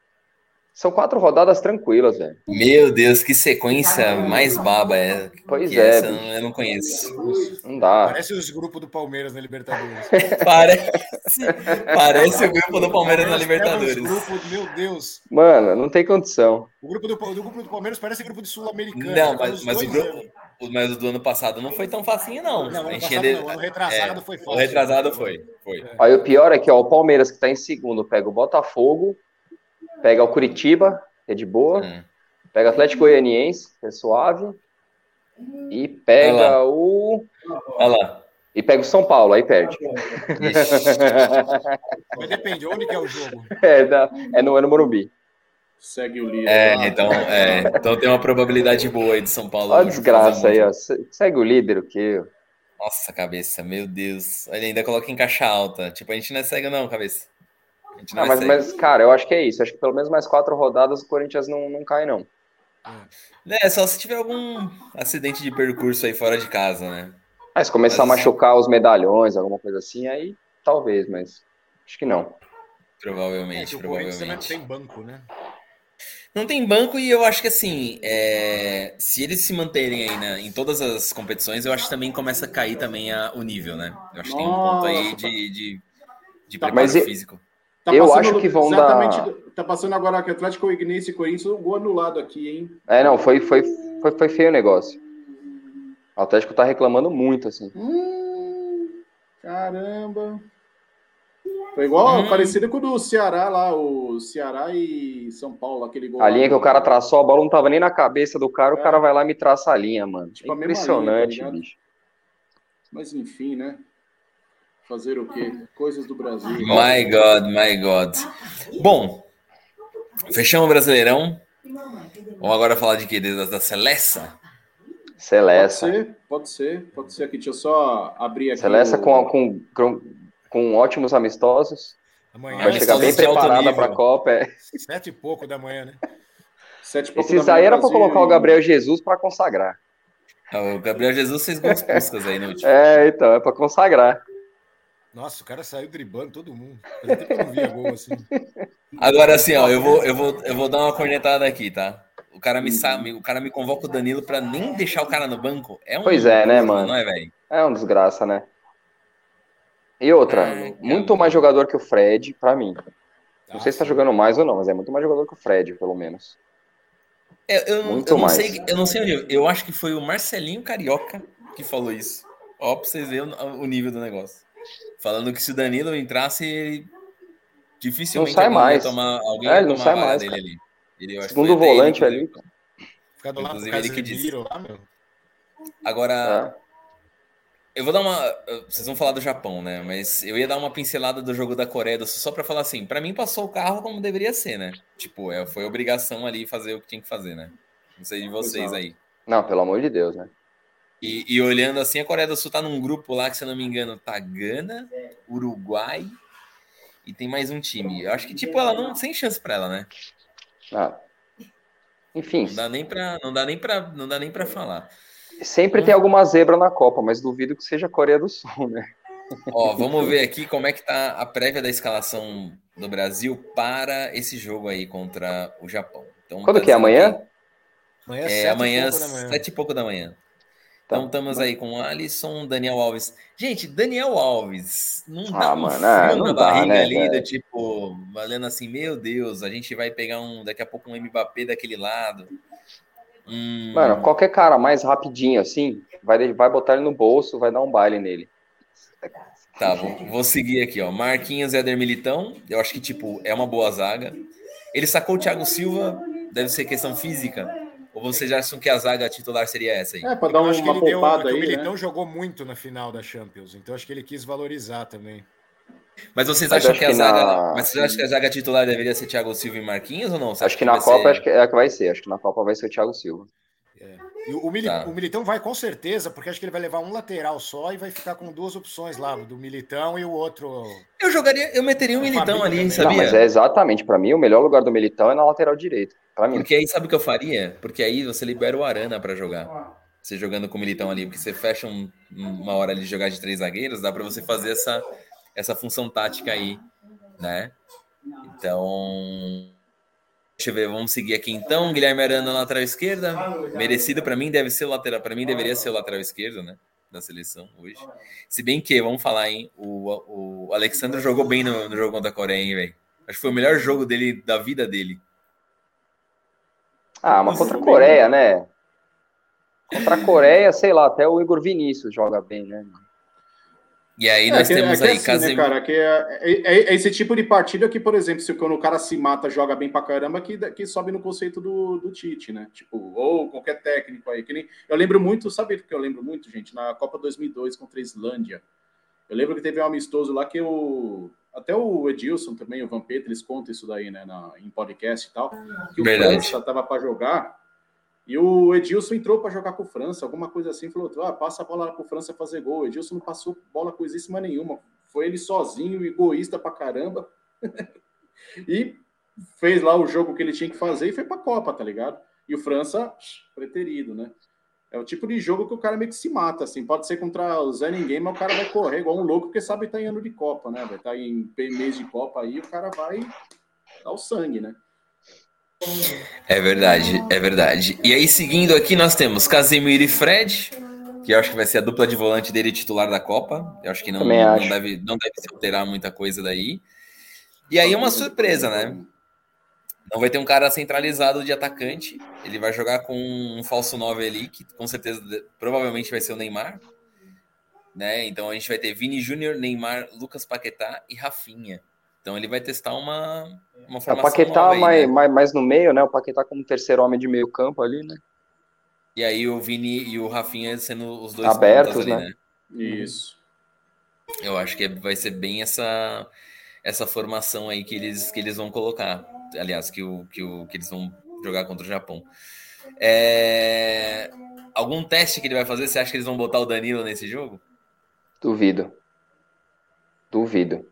São quatro rodadas tranquilas, velho. Meu Deus, que sequência mais baba é. Pois que é, essa eu bicho. não- eu não conheço. Não dá. Parece os grupos do Palmeiras na Libertadores. Parece, parece o grupo do Palmeiras na Libertadores. grupos, meu Deus. Mano, não tem condição. O grupo do, do grupo do Palmeiras parece grupo de Sul-Americano. Não, mas, mas o grupo, o- mas o do ano passado não foi tão facinho, não. Não, ano passado não, ano retrasado é, foi O fácil. retrasado foi. foi. Aí o pior é que ó, o Palmeiras, que tá em segundo, pega o Botafogo, pega o Curitiba, que é de boa, Hum. pega o Atlético Goianiense, que é suave, e Olha pega o. Olha lá. E pega o São Paulo, aí perde. Mas depende, onde que é o jogo? é, da- é no, é no Morumbi. Segue o líder. É, lá. então, é, então tem uma probabilidade boa aí de São Paulo. Olha a desgraça aí, ó. Se- Segue o líder, o quê? Nossa, cabeça, meu Deus. Ele ainda coloca em caixa alta. Tipo, a gente não é cego, não, cabeça. Não Ah, é mas, mas, cara, eu acho que é isso. Acho que pelo menos mais quatro rodadas o Corinthians não, não cai, não. É, só se tiver algum acidente de percurso aí fora de casa, né? Mas se começar Mas- a machucar os medalhões, alguma coisa assim, aí talvez, mas acho que não. É Provavelmente, que o Corinthians também não provavelmente. tem banco, né? Não tem banco e eu acho que assim, é, se eles se manterem aí né, em todas as competições, eu acho que também começa a cair também a- o nível, né? Eu acho que tem um ponto aí Nossa. de, de, de Tá, preparo mas e- físico. Tá Eu acho que vão exatamente, dar- Tá passando agora aqui Atlético Goianiense e Corinthians, o gol anulado aqui, hein? É, não, foi, foi, foi, foi feio o negócio. O Atlético tá reclamando muito, assim. Hum, caramba. Foi igual, Hum. parecido com o do Ceará lá, o Ceará e São Paulo, aquele gol. A lá linha que do- o cara traçou, a bola não tava nem na cabeça do cara, o É. cara vai lá e me traça a linha, mano. Tipo, mesma Impressionante, linha, tá bicho. Mas enfim, né? Fazer o quê? Coisas do Brasil. My God, my God. Bom, fechamos o Brasileirão. Vamos agora falar de quê? Da, da Celesta? Pode Celeste. ser, pode ser, pode ser aqui. Deixa eu só abrir aqui. Celeste o- com, com, com, com ótimos amistosos. Amanhã, Vai chegar bem preparada para a Copa. é. sete e pouco da manhã, né? Sete e pouco da Esses manhã, aí era para colocar o Gabriel Jesus para consagrar. Ah, O Gabriel Jesus fez gols puscas aí no último. É, então, é para consagrar. Nossa, o cara saiu driblando todo mundo. Fazia tempo que eu não via gol assim. Agora assim, ó, eu vou, eu vou, eu vou dar uma cornetada aqui, tá? O cara me sabe, o cara me convoca o Danilo pra nem deixar o cara no banco. É um Pois é, né, mano? Não é, velho? É um desgraça, né? E outra, Ai, muito cara. mais jogador que o Fred, para mim. Não sei se tá jogando mais ou não, mas é muito mais jogador que o Fred, pelo menos. Eu, eu, não- Muito eu não mais. sei, eu não sei onde. Eu acho que foi o Marcelinho Carioca que falou isso. Ó, pra vocês verem o nível do negócio. Falando que se o Danilo entrasse, ele dificilmente Não sai mais. tomar, alguém É, ele não tomar sai mais, dele ali. Ele, eu acho que Segundo foi até ele, volante ali. Ficar do lado do Inclusive, ele que disse. Lá, meu. Agora, É. Eu vou dar uma. Vocês vão falar do Japão, né? Mas eu ia dar uma pincelada do jogo da Coreia do Sul só pra falar assim: pra mim passou o carro como deveria ser, né? Tipo, é, foi obrigação ali fazer o que tinha que fazer, né? Não sei de vocês aí. Não, pelo amor de Deus, né? E, e olhando assim, a Coreia do Sul tá num grupo lá que, se eu não me engano, tá Gana, Uruguai e tem mais um time. Eu acho que, tipo, ela não sem chance pra ela, né? Ah. Enfim, Não dá nem pra, não dá nem pra, não dá nem pra falar. sempre tem alguma zebra na Copa, mas duvido que seja a Coreia do Sul, né? Ó, vamos ver aqui como é que tá a prévia da escalação do Brasil para esse jogo aí contra o Japão. Então, Quando tá que é? Amanhã? aqui- Amanhã, É, sete e amanhã, pouco da manhã. sete e pouco da manhã. Tá. Então estamos aí com Alisson, Daniel Alves. Gente, Daniel Alves, não dá Ah, um mano, na não dá, barriga né, ali, do tipo, valendo assim, meu Deus, a gente vai pegar um, daqui a pouco um Mbappé daquele lado. Hum, Mano, qualquer cara mais rapidinho assim, vai, vai botar ele no bolso, vai dar um baile nele. Tá, vou, vou seguir aqui, ó. Marquinhos Éder Militão, eu acho que, tipo, é uma boa zaga. Ele sacou o Thiago Silva, deve ser questão física. Ou vocês já acham que a zaga titular seria essa aí? É, pra Eu dar que uma ele deu, poupada que o aí, Militão né? jogou muito na final da Champions, então acho que ele quis valorizar também. Mas vocês acham acho que a que zaga. na- Mas vocês acham que a zaga titular deveria ser Thiago Silva e Marquinhos ou não? Acho acha que na Copa ser- acho que é a que vai ser. Acho que na Copa vai ser o Thiago Silva. E o, Mili- Tá. o Militão vai com certeza, porque acho que ele vai levar um lateral só e vai ficar com duas opções lá, do Militão e o outro. Eu jogaria, eu meteria um O Militão ali, também. sabia? Não, mas é exatamente, pra mim, o melhor lugar do Militão é na lateral direita. Pra mim. Porque aí sabe o que eu faria? Porque aí você libera o Arana pra jogar. Você jogando com o Militão ali, porque você fecha um- uma hora ali de jogar de três zagueiros, dá pra você fazer essa, essa função tática aí, né? Então, deixa eu ver, vamos seguir aqui então. Guilherme Arana na lateral esquerda, merecido pra mim deve ser lateral, para mim deveria ser o lateral esquerdo, né? Da seleção hoje. Se bem que, vamos falar, hein? O, o Alexandre jogou bem no, no jogo contra a Coreia, hein, velho? Acho que foi o melhor jogo dele da vida dele. Ah, mas contra a Coreia, né? Contra a Coreia, sei lá, até o Igor Vinícius joga bem, né? E aí É nós que- temos é aí assim, Casemiro. né, cara, que é, é- é esse tipo de partida que, por exemplo, se quando o cara se mata, joga bem pra caramba, que, que sobe no conceito do, do Tite, né? Tipo, ou qualquer técnico aí. Que nem, eu lembro muito, sabe o que eu lembro muito, gente? Na Copa 2002 contra a Islândia. Eu lembro que teve um amistoso lá que o. Até o Edilson também, o Vampeta, eles contam isso daí, né, na, em podcast e tal. Que o Verdade. França tava para jogar e o Edilson entrou para jogar com o França, alguma coisa assim, falou: ah, passa a bola lá pro França fazer gol. O Edilson não passou bola coisíssima nenhuma. Foi ele sozinho, egoísta pra caramba. e fez lá o jogo que ele tinha que fazer e foi pra Copa, tá ligado? E o França, preterido, né? É o tipo de jogo que o cara meio que se mata, assim. Pode ser contra o Zé Ninguém, mas o cara vai correr igual um louco, porque sabe que tá em ano de Copa, né? Vai estar em mês de Copa aí, o cara vai dar o sangue, né? É verdade, é verdade. E aí, seguindo aqui, nós temos Casemiro e Fred, que eu acho que vai ser a dupla de volante dele titular da Copa. Eu acho que não, não, deve, não deve se alterar muita coisa daí. E aí, uma surpresa, né? Não vai ter um cara centralizado de atacante. Ele vai jogar com um falso 9 ali, que com certeza, provavelmente vai ser o Neymar. Né? Então a gente vai ter Vini Júnior, Neymar, Lucas Paquetá e Rafinha. Então ele vai testar uma, uma O formação Paquetá nova aí, mais, né? mais, mais no meio, né? O Paquetá como terceiro homem de meio campo ali, né? E aí o Vini e o Rafinha sendo os dois Abertos, ali, né? né? Isso. Eu acho que vai ser bem essa essa formação aí que eles, que eles vão colocar. Aliás, que, o, que, o, que eles vão jogar contra o Japão. É... Algum teste que ele vai fazer? Você acha que eles vão botar o Danilo nesse jogo? Duvido. Duvido.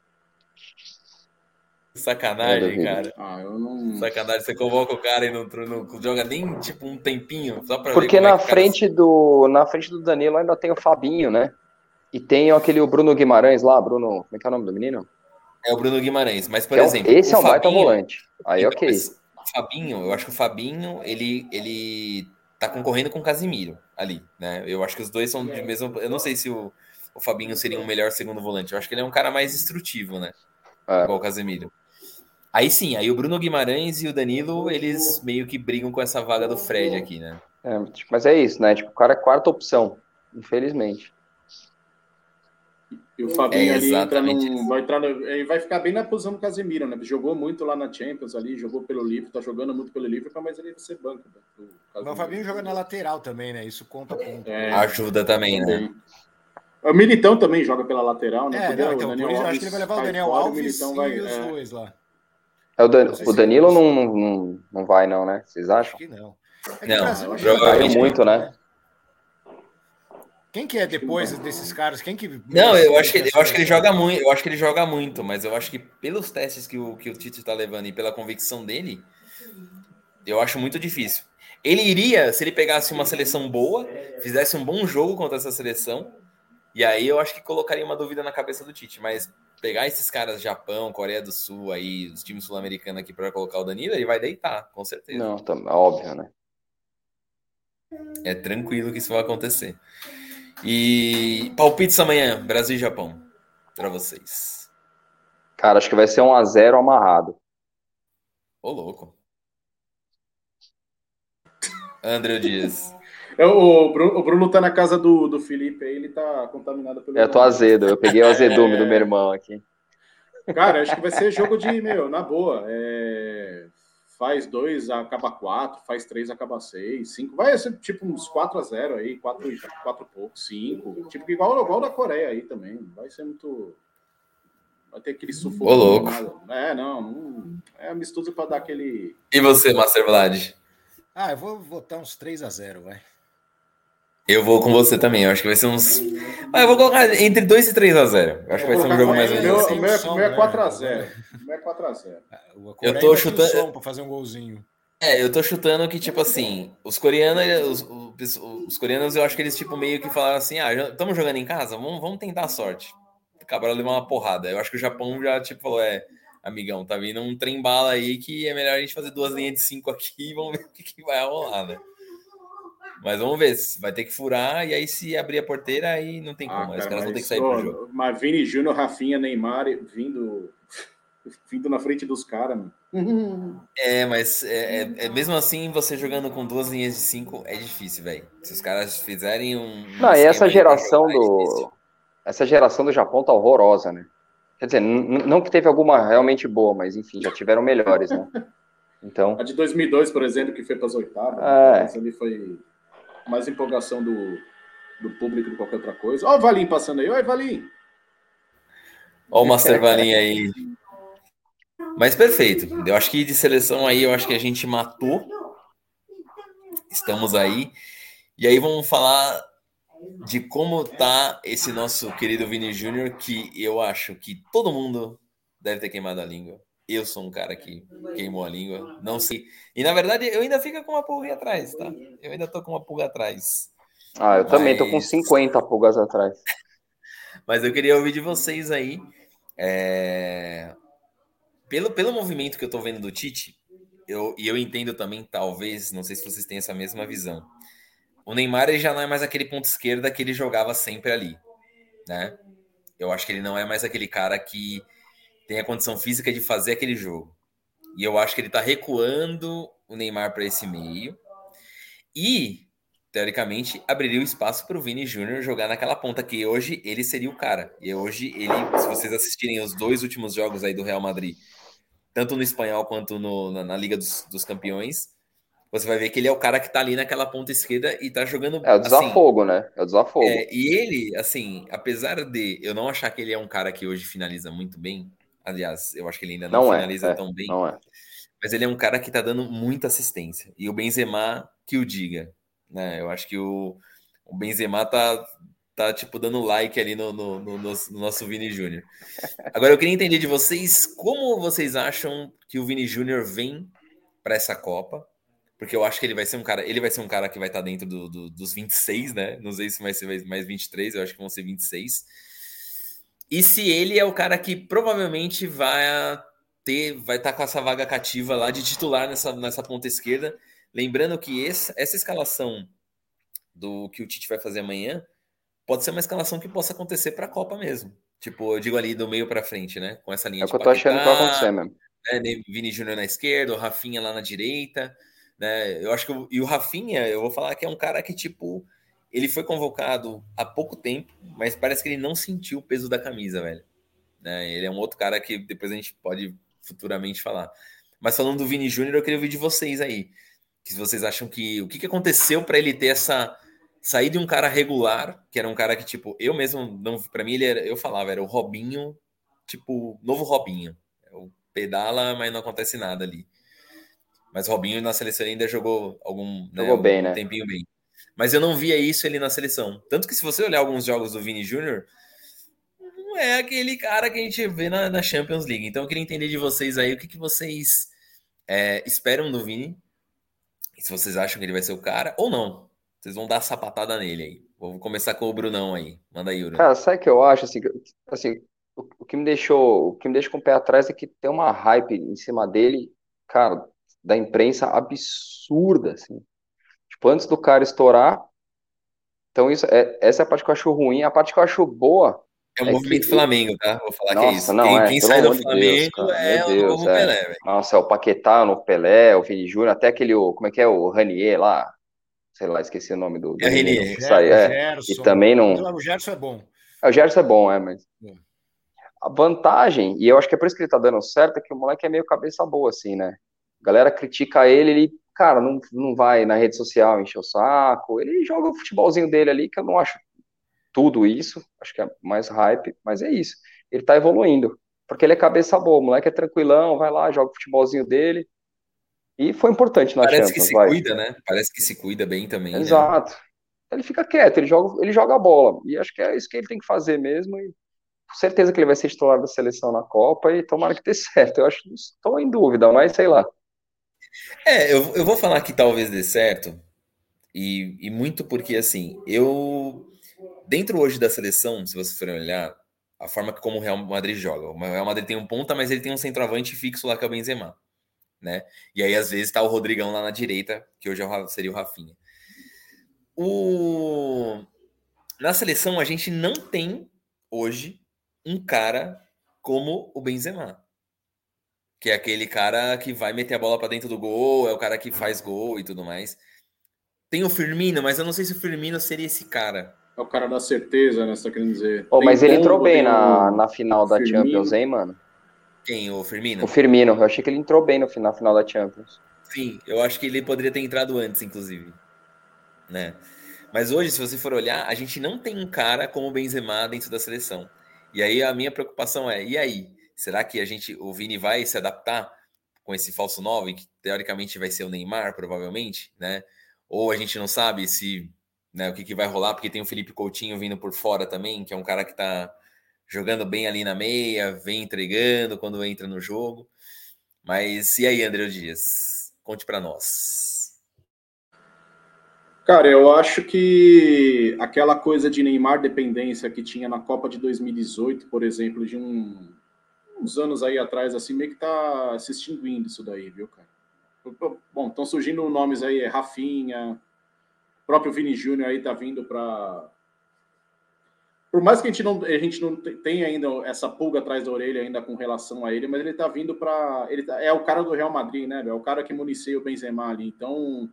Sacanagem, cara. Ah, eu não. Sacanagem, você convoca o cara e não, não joga nem tipo um tempinho, só pra Porque na é frente cara... do na frente do Danilo ainda tem o Fabinho, né? E tem aquele o Bruno Guimarães lá, Bruno, como é que é o nome do menino? É o Bruno Guimarães, mas por que exemplo, esse é um baita volante. Aí então, OK. O Fabinho, eu acho que o Fabinho, ele ele tá concorrendo com o Casimiro ali, né? Eu acho que os dois são de mesmo, eu não sei se o, o Fabinho seria um melhor segundo volante. Eu acho que ele é um cara mais destrutivo, né? É. Igual o Casemiro. Aí sim, aí o Bruno Guimarães e o Danilo, eles meio que brigam com essa vaga do Fred aqui, né? É, mas é isso, né? Tipo, o cara é quarta opção, infelizmente. E o Fabinho é, ali entra num, vai, entrar no, ele vai ficar bem na posição do Casemiro, né? Jogou muito lá na Champions ali, jogou pelo Liverpool, tá jogando muito pelo Liverpool, mas ele vai ser banco. Né? O, o Fabinho joga na lateral também, né? Isso conta ponto. É, Ajuda também, né? O Militão também joga pela lateral, né? É, não, então, por isso, acho que ele vai levar o Daniel fora, Alves o e vai, os é. dois lá. É, o, Dan, o Danilo não, não, não vai, não, né? Vocês acham? Acho que não. É que não, muito, né? Quem que é depois desses caras? Quem que Não, eu acho que, eu acho que ele joga muito, eu acho que ele joga muito, mas eu acho que pelos testes que o que o Tite está levando e pela convicção dele, eu acho muito difícil. Ele iria se ele pegasse uma seleção boa, fizesse um bom jogo contra essa seleção, e aí eu acho que colocaria uma dúvida na cabeça do Tite, mas pegar esses caras Japão, Coreia do Sul aí, os times sul-americanos aqui para colocar o Danilo, ele vai deitar, com certeza. Não, tá, óbvio, né? É tranquilo que isso vai acontecer. E palpites amanhã, Brasil e Japão, para vocês. Cara, acho que vai ser um a 0 amarrado. Ô, louco. André Dias. É, o, Bruno, o Bruno tá na casa do, do Felipe aí, ele tá contaminado pelo. É, eu tô azedo, eu peguei o azedume é... do meu irmão aqui. Cara, acho que vai ser jogo de, meu, na boa. É faz dois, acaba quatro, faz três, acaba seis, cinco. Vai ser tipo uns 4 a 0 aí, quatro, quatro pouco, cinco. Tipo, igual, igual da Coreia aí também. Vai ser muito. Vai ter aquele sufoco. Ô, louco. É, não, não. É amistoso para dar aquele. E você, Master Vlad? Ah, eu vou votar uns 3 a 0 vai. Eu vou com você também. Eu acho que vai ser uns. Ah, eu vou colocar entre 2 e 3 a 0. Eu acho que vai ser um jogo mais ou menos. O meu, assim. é 4 a 0. O meu é 4 a 0. Eu tô chutando para fazer um golzinho. É, eu tô chutando que, tipo assim, os coreanos, os, os, os, coreanos, eu acho que eles, tipo, meio que falaram assim, ah, estamos jogando em casa, vamos, vamos tentar a sorte. Acabaram levando uma porrada. Eu acho que o Japão já, tipo, falou, é, amigão, tá vindo um trem bala aí que é melhor a gente fazer duas linhas de cinco aqui e vamos ver o que, que vai rolar, né? Mas vamos ver, vai ter que furar, e aí se abrir a porteira, aí não tem ah, como. Cara, os caras vão ter que sair pro jogo. Mas Vini Júnior, Rafinha, Neymar vindo, vindo na frente dos caras, mano. É, mas é, é, é, mesmo assim, você jogando com duas linhas de cinco é difícil, velho. Se os caras fizerem um. Não, e essa geração do. É essa geração do Japão tá horrorosa, né? Quer dizer, não que teve alguma realmente boa, mas enfim, já tiveram melhores, né? Então. A de 2002, por exemplo, que foi para as oitavas, é. ali foi mais empolgação do, do público do que qualquer outra coisa. Ó o Valim passando aí. Oi, Valim! Ó o Master Valim aí. Mas perfeito. Eu acho que de seleção aí, eu acho que a gente matou. Estamos aí. E aí vamos falar de como tá esse nosso querido Vini Júnior, que eu acho que todo mundo deve ter queimado a língua. Eu sou um cara que queimou a língua, não sei. E na verdade eu ainda fico com uma pulga atrás, tá? Eu ainda tô com uma pulga atrás. Ah, eu Mas... também tô com 50 pulgas atrás. Mas eu queria ouvir de vocês aí. É... Pelo, pelo movimento que eu tô vendo do Tite, eu, e eu entendo também, talvez, não sei se vocês têm essa mesma visão. O Neymar ele já não é mais aquele ponto esquerda que ele jogava sempre ali, né? Eu acho que ele não é mais aquele cara que tem a condição física de fazer aquele jogo. E eu acho que ele está recuando o Neymar para esse meio. E, teoricamente, abriria o espaço para o Vini Júnior jogar naquela ponta, que hoje ele seria o cara. E hoje ele, se vocês assistirem os dois últimos jogos aí do Real Madrid, tanto no espanhol quanto no, na, na, Liga dos, dos Campeões, você vai ver que ele é o cara que tá ali naquela ponta esquerda e tá jogando. É o desafogo, assim, né? É o desafogo. É, e ele, assim, apesar de eu não achar que ele é um cara que hoje finaliza muito bem, aliás, eu acho que ele ainda não, não é, finaliza é, tão bem. Não é. Mas ele é um cara que tá dando muita assistência. E o Benzema que o diga. Né? Eu acho que o, o Benzema tá, tá tipo dando like ali no, no, no, no nosso Vini Júnior. Agora eu queria entender de vocês como vocês acham que o Vini Júnior vem para essa Copa porque eu acho que ele vai ser um cara, ele vai ser um cara que vai estar dentro do, do, dos 26, né? Não sei se vai ser mais 23, eu acho que vão ser 26. E se ele é o cara que provavelmente vai ter, vai estar com essa vaga cativa lá de titular nessa, nessa ponta esquerda. Lembrando que esse, essa escalação do que o Tite vai fazer amanhã pode ser uma escalação que possa acontecer para a Copa mesmo. Tipo, eu digo ali do meio para frente, né? Com essa linha é o que eu tô achando que vai acontecer mesmo. Né? Vini Júnior na esquerda, o Rafinha lá na direita. Né? Eu acho que e o Rafinha, eu vou falar que é um cara que tipo ele foi convocado há pouco tempo, mas parece que ele não sentiu o peso da camisa, velho. Né? Ele é um outro cara que depois a gente pode futuramente falar. Mas falando do Vini Júnior, eu queria ouvir de vocês aí. Que vocês acham que o que, que aconteceu para ele ter essa sair de um cara regular, que era um cara que tipo, eu mesmo não para mim ele era, eu falava, era o Robinho, tipo, novo Robinho. É o pedala, mas não acontece nada ali. Mas Robinho na seleção ainda jogou algum né, jogou bem, né? tempinho bem. Mas eu não via isso ele na seleção. Tanto que se você olhar alguns jogos do Vini Júnior, não é aquele cara que a gente vê na, na, Champions League. Então eu queria entender de vocês aí o que, que vocês é, esperam do Vini. Se vocês acham que ele vai ser o cara ou não. Vocês vão dar sapatada nele aí. Vou começar com o Brunão aí. Manda aí, Bruno. Cara, sabe o que eu acho? Assim, assim o, que me deixou, o que me deixa com o pé atrás é que tem uma hype em cima dele, cara, da imprensa absurda, assim. Tipo, antes do cara estourar. Então, isso, é, essa é a parte que eu acho ruim. A parte que eu acho boa. É o é movimento que... Flamengo, tá? Vou falar Nossa, que é isso. Não, quem, é, quem sai do Flamengo Deus, é Deus, o novo é. Pelé, velho. Nossa, é o Paquetá, o novo Pelé, o Vini Júnior, até aquele, como é que é, o Ranier lá. Sei lá, esqueci o nome do. do é Ranier. É. Gerson, e também não. O Gerson é bom. É, o Gerson é bom, é, mas. É. A vantagem, e eu acho que é por isso que ele tá dando certo, é que o moleque é meio cabeça boa, assim, né? A galera critica ele, ele cara, não, não vai na rede social encher o saco. Ele joga o futebolzinho dele ali, que eu não acho tudo isso, acho que é mais hype, mas é isso. Ele tá evoluindo, porque ele é cabeça boa, o moleque é tranquilão, vai lá, joga o futebolzinho dele. E foi importante na Parece Champions, que se vai. cuida, né? Parece que se cuida bem também. né? Exato. Ele fica quieto, ele joga, ele joga a bola. E acho que é isso que ele tem que fazer mesmo. E com certeza que ele vai ser titular da seleção na Copa e tomara que dê certo. Eu acho que estou em dúvida, mas sei lá. É, eu, eu vou falar que talvez dê certo, e, e muito porque, assim, eu. Dentro hoje da seleção, se vocês forem olhar, a forma como o Real Madrid joga. O Real Madrid tem um ponta, mas ele tem um centroavante fixo lá que é o Benzema, né? E aí, às vezes, tá o Rodrigão lá na direita, que hoje é seria o Rafinha. O... Na seleção, a gente não tem hoje um cara como o Benzema que é aquele cara que vai meter a bola para dentro do gol, é o cara que faz gol e tudo mais. Tem o Firmino, mas eu não sei se o Firmino seria esse cara. É o cara da certeza, né? Você tá querendo dizer. Oh, mas ele entrou bem na, na final da Firmino. Champions, hein, mano? Quem? O Firmino? O Firmino. Eu achei que ele entrou bem no final, final da Champions. Sim, eu acho que ele poderia ter entrado antes, inclusive. Né? Mas hoje, se você for olhar, a gente não tem um cara como o Benzema dentro da seleção. E aí a minha preocupação é, e aí? Será que a gente, o Vini vai se adaptar com esse falso 9, que teoricamente vai ser o Neymar, provavelmente, né? Ou a gente não sabe se né, o que, que vai rolar, porque tem o Felipe Coutinho vindo por fora também, que é um cara que tá jogando bem ali na meia, vem entregando quando entra no jogo. Mas e aí, André Dias? Conte para nós. Cara, eu acho que aquela coisa de Neymar dependência que tinha na Copa de 2018, por exemplo, de um uns anos aí atrás, assim, meio que tá se extinguindo isso daí, viu, cara? Bom, estão surgindo nomes aí, é Rafinha, próprio Vini Júnior aí tá vindo para por mais que a gente não a gente não tenha ainda essa pulga atrás da orelha ainda com relação a ele, mas ele tá vindo para ele tá, é o cara do Real Madrid, né? É o cara que municia o Benzema ali. Então,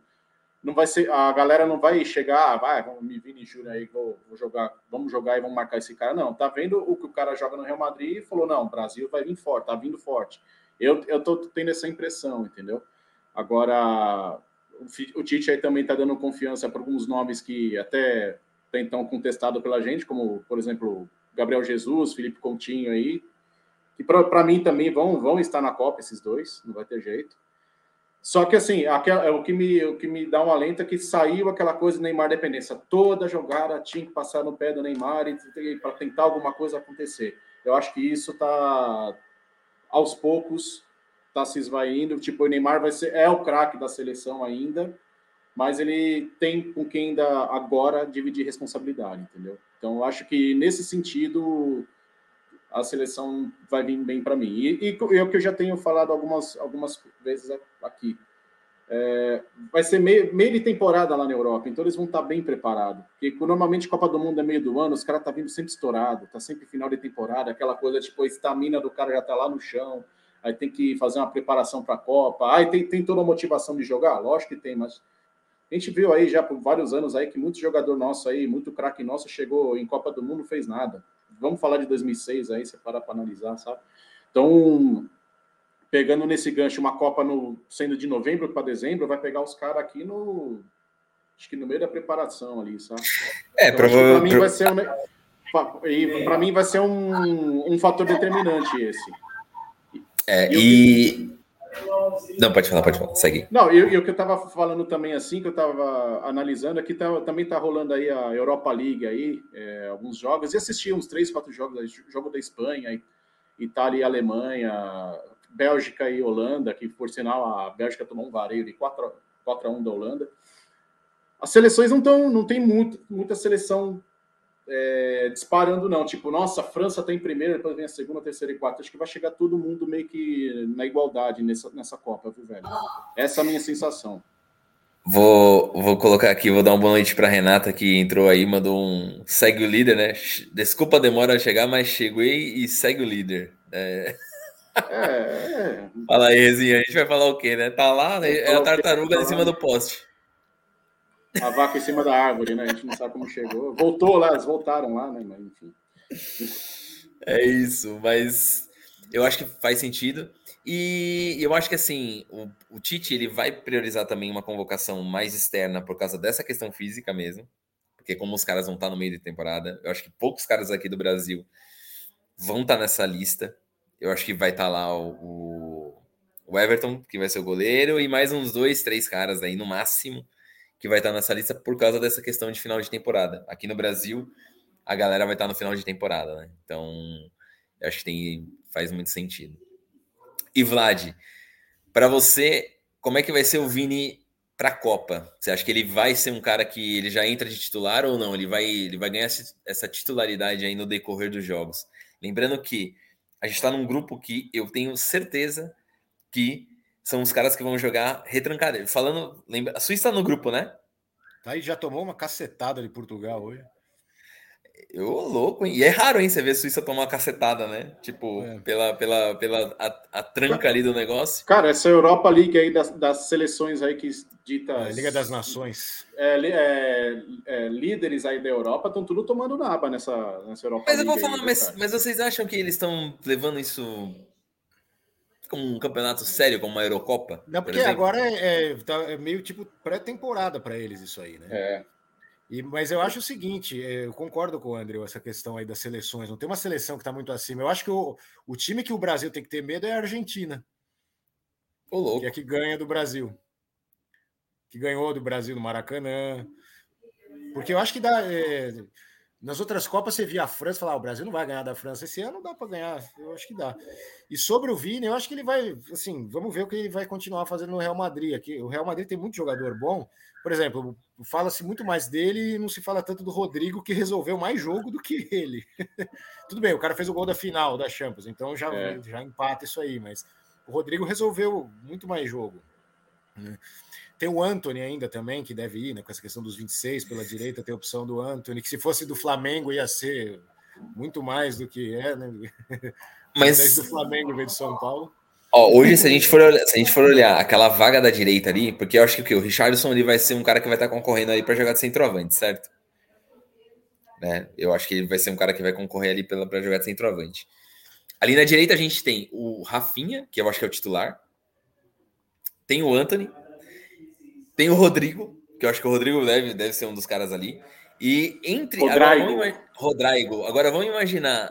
não vai ser a galera não vai chegar, ah, vai, vamos me Vini Júnior aí, vou, vou, jogar, vamos jogar e vamos marcar esse cara. Não, tá vendo o que o cara joga no Real Madrid e falou: não, o Brasil vai vir forte, tá vindo forte. Eu, eu tô tendo essa impressão, entendeu? Agora, o Tite aí também está dando confiança para alguns nomes que até então contestado pela gente, como, por exemplo, Gabriel Jesus, Felipe Coutinho aí, que para mim também vão, vão estar na Copa esses dois, não vai ter jeito. Só que assim, aquela, é o, que me, o que me dá um alento é que saiu aquela coisa Neymar dependência. Toda jogada tinha que passar no pé do Neymar para tentar alguma coisa acontecer. Eu acho que isso está aos poucos está se esvaindo. Tipo, o Neymar vai ser é o craque da seleção ainda, mas ele tem com quem ainda agora dividir responsabilidade, entendeu? Então, eu acho que nesse sentido a seleção vai vir bem para mim. E, é o que eu já tenho falado algumas, algumas vezes aqui. É, vai ser meio, meio de temporada lá na Europa, então eles vão estar tá bem preparados. Porque normalmente Copa do Mundo é meio do ano, os caras tá vindo sempre estourado, tá sempre final de temporada, aquela coisa tipo, a estamina do cara já tá lá no chão, aí tem que fazer uma preparação para a Copa, aí tem, tem toda a motivação de jogar, lógico que tem, mas a gente viu aí já por vários anos aí que muito jogador nosso aí, muito craque nosso chegou em Copa do Mundo, não fez nada. Vamos falar de 2006 aí, você para para analisar, sabe? Então, pegando nesse gancho uma Copa no sendo de novembro para dezembro, vai pegar os caras aqui no acho que no meio da preparação ali, sabe? É, então, para mim vai ser um para mim vai ser um, um fator determinante esse. É, e, não, pode falar, pode falar, segue. Não, e o que eu estava falando também, assim, que eu estava analisando, aqui tá, também está rolando aí a Europa League aí, é, alguns jogos, e assisti uns três, quatro jogos, jogo da Espanha, Itália e Alemanha, Bélgica e Holanda, que por sinal a Bélgica tomou um vareio de 4, 4 a 1 da Holanda. As seleções não estão, não tem muito, muita seleção é, disparando, não. Tipo, nossa, a França está em primeiro, depois vem a segunda, terceira e quarta. Acho que vai chegar todo mundo meio que na igualdade nessa, nessa Copa, viu, velho? Essa é a minha sensação. Vou, vou colocar aqui, vou dar uma boa noite para Renata que entrou aí, mandou um segue o líder, né? Desculpa a demora a chegar, mas cheguei e segue o líder. É... É, é. Fala aí, Rezinha, a gente vai falar o quê, né? Tá lá, né? é a tartaruga em cima do poste. A vaca em cima da árvore, né? A gente não sabe como chegou. Voltou lá, eles voltaram lá, né? Mas enfim. É isso, mas eu acho que faz sentido. E eu acho que assim, o, o Tite ele vai priorizar também uma convocação mais externa por causa dessa questão física mesmo. Porque como os caras vão estar no meio de temporada, eu acho que poucos caras aqui do Brasil vão estar nessa lista. Eu acho que vai estar lá o, o Everton, que vai ser o goleiro, e mais uns dois, três caras aí no máximo que vai estar nessa lista por causa dessa questão de final de temporada. Aqui no Brasil, a galera vai estar no final de temporada, né? Então, acho que tem, faz muito sentido. E Vlad, para você, como é que vai ser o Vini para a Copa? Você acha que ele vai ser um cara que ele já entra de titular ou não? Ele vai, ele vai ganhar essa titularidade aí no decorrer dos jogos. Lembrando que a gente está num grupo que eu tenho certeza que são os caras que vão jogar retrancado. Falando, lembra, a Suíça tá no grupo, né? Tá aí, já tomou uma cacetada de Portugal hoje. Eu louco, hein? E é raro, hein, você ver a Suíça tomar uma cacetada, né? Tipo, é. pela, pela, pela a, a, tranca ali do negócio. Cara, essa Europa League aí das, das seleções aí que dita. É, Liga das Nações. É, é, é, líderes aí da Europa estão tudo tomando naba nessa, nessa Europa mas League. Mas eu vou falar, mas, mas vocês acham que eles estão levando isso um campeonato sério, como uma Eurocopa? Não, porque agora é, é, tá, é, meio tipo pré-temporada para eles isso aí, né? É. E, mas eu acho o seguinte, é, eu concordo com o André, essa questão aí das seleções. Não tem uma seleção que está muito acima. Eu acho que o, o time que o Brasil tem que ter medo é a Argentina. Ô, louco. Que é que ganha do Brasil. Que ganhou do Brasil no Maracanã. Porque eu acho que dá. É, nas outras Copas você via a França e falava, ah, o Brasil não vai ganhar da França. Esse ano dá para ganhar, eu acho que dá. E sobre o Vini, eu acho que ele vai, assim, vamos ver o que ele vai continuar fazendo no Real Madrid. Aqui, o Real Madrid tem muito jogador bom. Por exemplo, fala-se muito mais dele e não se fala tanto do Rodrigo, que resolveu mais jogo do que ele. Tudo bem, o cara fez o gol da final da Champions, então já, é. já empata isso aí, mas o Rodrigo resolveu muito mais jogo. Né? Tem o Anthony ainda também, que deve ir, né? Com essa questão dos 26 pela direita, tem a opção do Anthony, que se fosse do Flamengo ia ser muito mais do que é, né? Mas do Flamengo veio de São Paulo. Ó, hoje, se a, gente for, se a gente for olhar aquela vaga da direita ali, porque eu acho que o, que, o Richardson ali vai ser um cara que vai estar concorrendo ali para jogar de centroavante, certo? Né? Eu acho que ele vai ser um cara que vai concorrer ali para jogar de centroavante. Ali na direita a gente tem o Rafinha, que eu acho que é o titular. Tem o Anthony, Tem o Rodrigo, que eu acho que o Rodrigo deve, deve ser um dos caras ali. E entre. Rodrigo. Agora Rodrigo. Agora vamos imaginar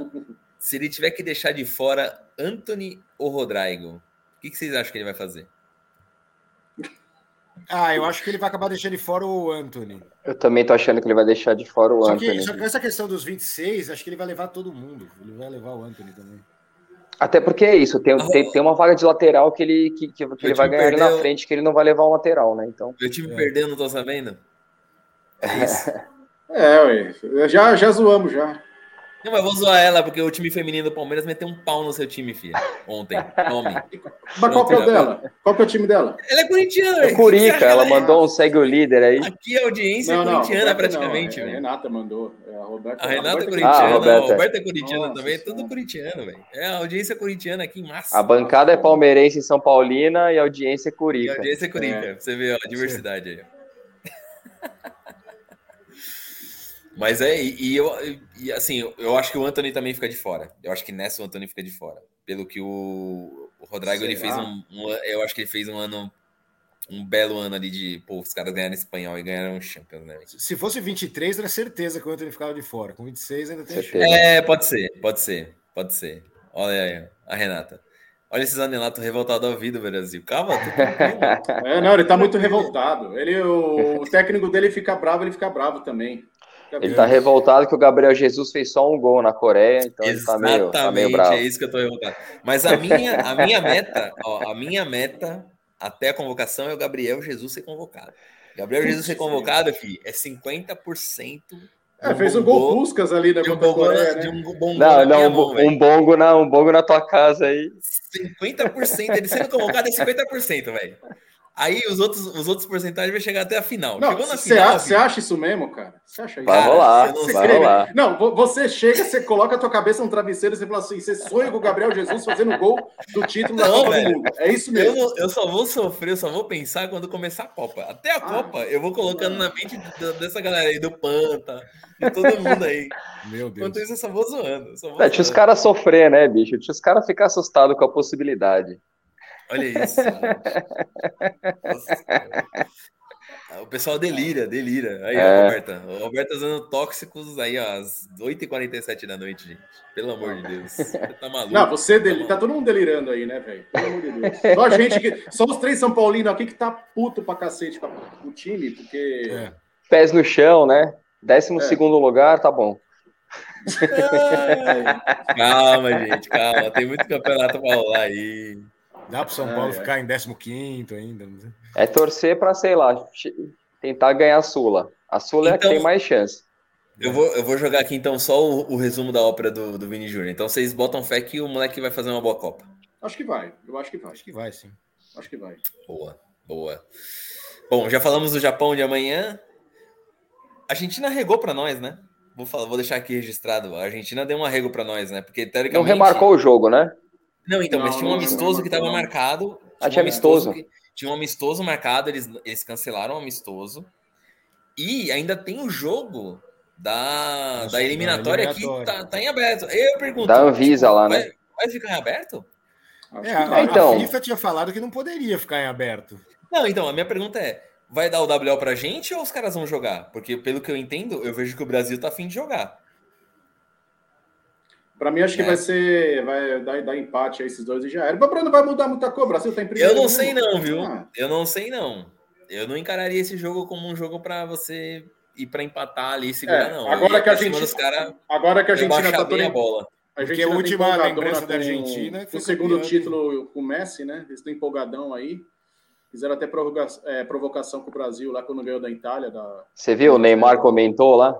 se ele tiver que deixar de fora Anthony ou Rodrigo. O que, que vocês acham que ele vai fazer? Ah, eu acho que ele vai acabar deixando de fora o Anthony. Eu também tô achando que ele vai deixar de fora o Só Anthony. que, só que essa questão dos 26, acho que ele vai levar todo mundo. Ele vai levar o Anthony também. Até porque é isso, tem, Ah, tem, tem uma vaga de lateral que ele, que, que, que ele vai ganhar ali na perdeu. frente, que ele não vai levar um lateral, né? Então, Meu time É. perdeu, não tô sabendo? É isso. É, ué. Já, já zoamos já. Não, mas vou zoar ela, porque o time feminino do Palmeiras meteu um pau no seu time, filha. Ontem. Tome. Mas qual que é o dela? Qual que é o time dela? Ela é corintiana, é. Curica, ela é? mandou um segue o líder aí. Aqui a audiência é Não, não, corintiana, praticamente, não, é, a. Renata mandou. É a Roberta. A Renata é corintiana, Ah, a Roberta. Roberta é corintiana Nossa também, é tudo corintiano, velho. É a audiência corintiana aqui em massa. A bancada é palmeirense e São Paulina e a audiência é E a Curica. audiência é. É. pra Você vê ó, a diversidade aí. ó. Mas é, e, e eu, e assim, eu- acho que o Anthony também fica de fora. Eu acho que nessa o Anthony fica de fora. Pelo que o, o Rodrigo ele Será? fez um, um- Eu acho que ele fez um ano. Um belo ano ali de. Pô, os caras ganharam espanhol e ganharam o Champions, né? Se fosse 23, era certeza que o Anthony ficava de fora. Com 26 ainda tem Certeza. chance. É, pode ser, pode ser, pode ser. Olha aí, a Renata. Olha esses anelatos revoltados ao vida, Brasil. Calma, tranquilo. É, não, ele tá muito revoltado. Ele, o, o técnico dele fica bravo, ele fica bravo também. Ele tá revoltado que o Gabriel Jesus fez só um gol na Coreia, então ele tá meio, tá meio Exatamente, bravo. é isso que eu tô revoltado. Mas a minha, a minha meta, ó, a minha meta até a convocação é o Gabriel Jesus ser convocado. Gabriel Jesus ser convocado, filho, é 50%. É, fez um gol Puscas ali da de um Coreia, de né? um bom gol Não, na não, um, mão, um bongo na, um bongo na tua casa aí. 50%, ele sendo convocado é 50%, velho. Aí os outros, os outros porcentagens vai chegar até a final. Não, Chegou na você acha isso mesmo, cara? Você acha isso? Vai Cara, rolar, eu Você vai crê, rolar. Não, vo- você chega, você coloca a tua cabeça no travesseiro e você fala assim: você sonha com o Gabriel Jesus fazendo gol do título da Não, Copa velho. do Mundo. É isso Eu, mesmo. não- eu só vou sofrer, eu só vou pensar quando começar a Copa. Até a Ah. Copa, eu vou colocando na mente da- dessa galera aí, do Panta, de todo mundo aí. Meu Deus. Enquanto isso, eu só vou zoando. eu Só vou É, tinha os zoando. caras sofrer, né, bicho? Tinha os caras ficar assustados com a possibilidade. Olha isso. Nossa O pessoal delira, delira. Aí, ó, É. Roberta. O Roberta usando tóxicos aí, ó, às 8h47 da noite, gente. Pelo amor de Deus. Você tá maluco. Não, você dele, tá todo mundo delirando aí, né, velho? Pelo amor de Deus. Só a gente que. Só os três São Paulinos aqui que tá puto pra cacete com a- o time, porque. É. Pés no chão, né? Décimo É. segundo lugar, tá bom. Calma, gente, calma. Tem muito campeonato pra rolar aí. Dá pro São É, Paulo é. ficar em 15 ainda. não. É torcer pra, sei lá, tentar ganhar a Sula. A Sula é a que Então- tem mais chance. Eu vou, eu vou jogar aqui então só o, o resumo da ópera do, do Vini Júnior. Então vocês botam fé que o moleque vai fazer uma boa Copa. Acho que vai. Eu acho que vai. Acho que vai, sim. Acho que vai. Boa, boa. Bom, já falamos do Japão de amanhã. A Argentina regou pra nós, né? Vou, falar, vou deixar aqui registrado. A Argentina deu um arrego pra nós, né? Porque Não teoricamente. remarcou o jogo, né? Não, então, mas Não, tinha um amistoso que estava marcado. Ah, um tinha amistoso. que- tinha um amistoso marcado, eles, eles cancelaram o amistoso. E ainda tem o jogo da, Isso, da eliminatória, da que eliminatória. tá, tá em aberto. Eu pergunto. Da Anvisa lá, né? vai, vai ficar em aberto? É, a. Então. a FIFA tinha falado que não poderia ficar em aberto. Não, então, a minha pergunta é: vai dar o WO pra gente ou os caras vão jogar? Porque, pelo que eu entendo, eu vejo que o Brasil tá afim de jogar. Pra mim, acho que É. vai ser. Vai dar, dar empate aí esses dois e já era. Mas, Bruno, vai mudar muita coisa. O Brasil tá em primeiro. Eu não sei, não, viu? Ah, Eu não sei, não. Eu não encararia esse jogo como um jogo pra você ir pra empatar ali e segurar, É, não. agora que a pra cima gente- dos caras agora que a Argentina baixar tá bem a bola. A Porque Argentina a tá última lembrança da Argentina Com o segundo título com o Messi, né? Eles estão empolgadão aí. Fizeram até provoca- é, provocação com o Brasil lá quando ganhou da Itália. Da... Você viu? O Neymar comentou lá.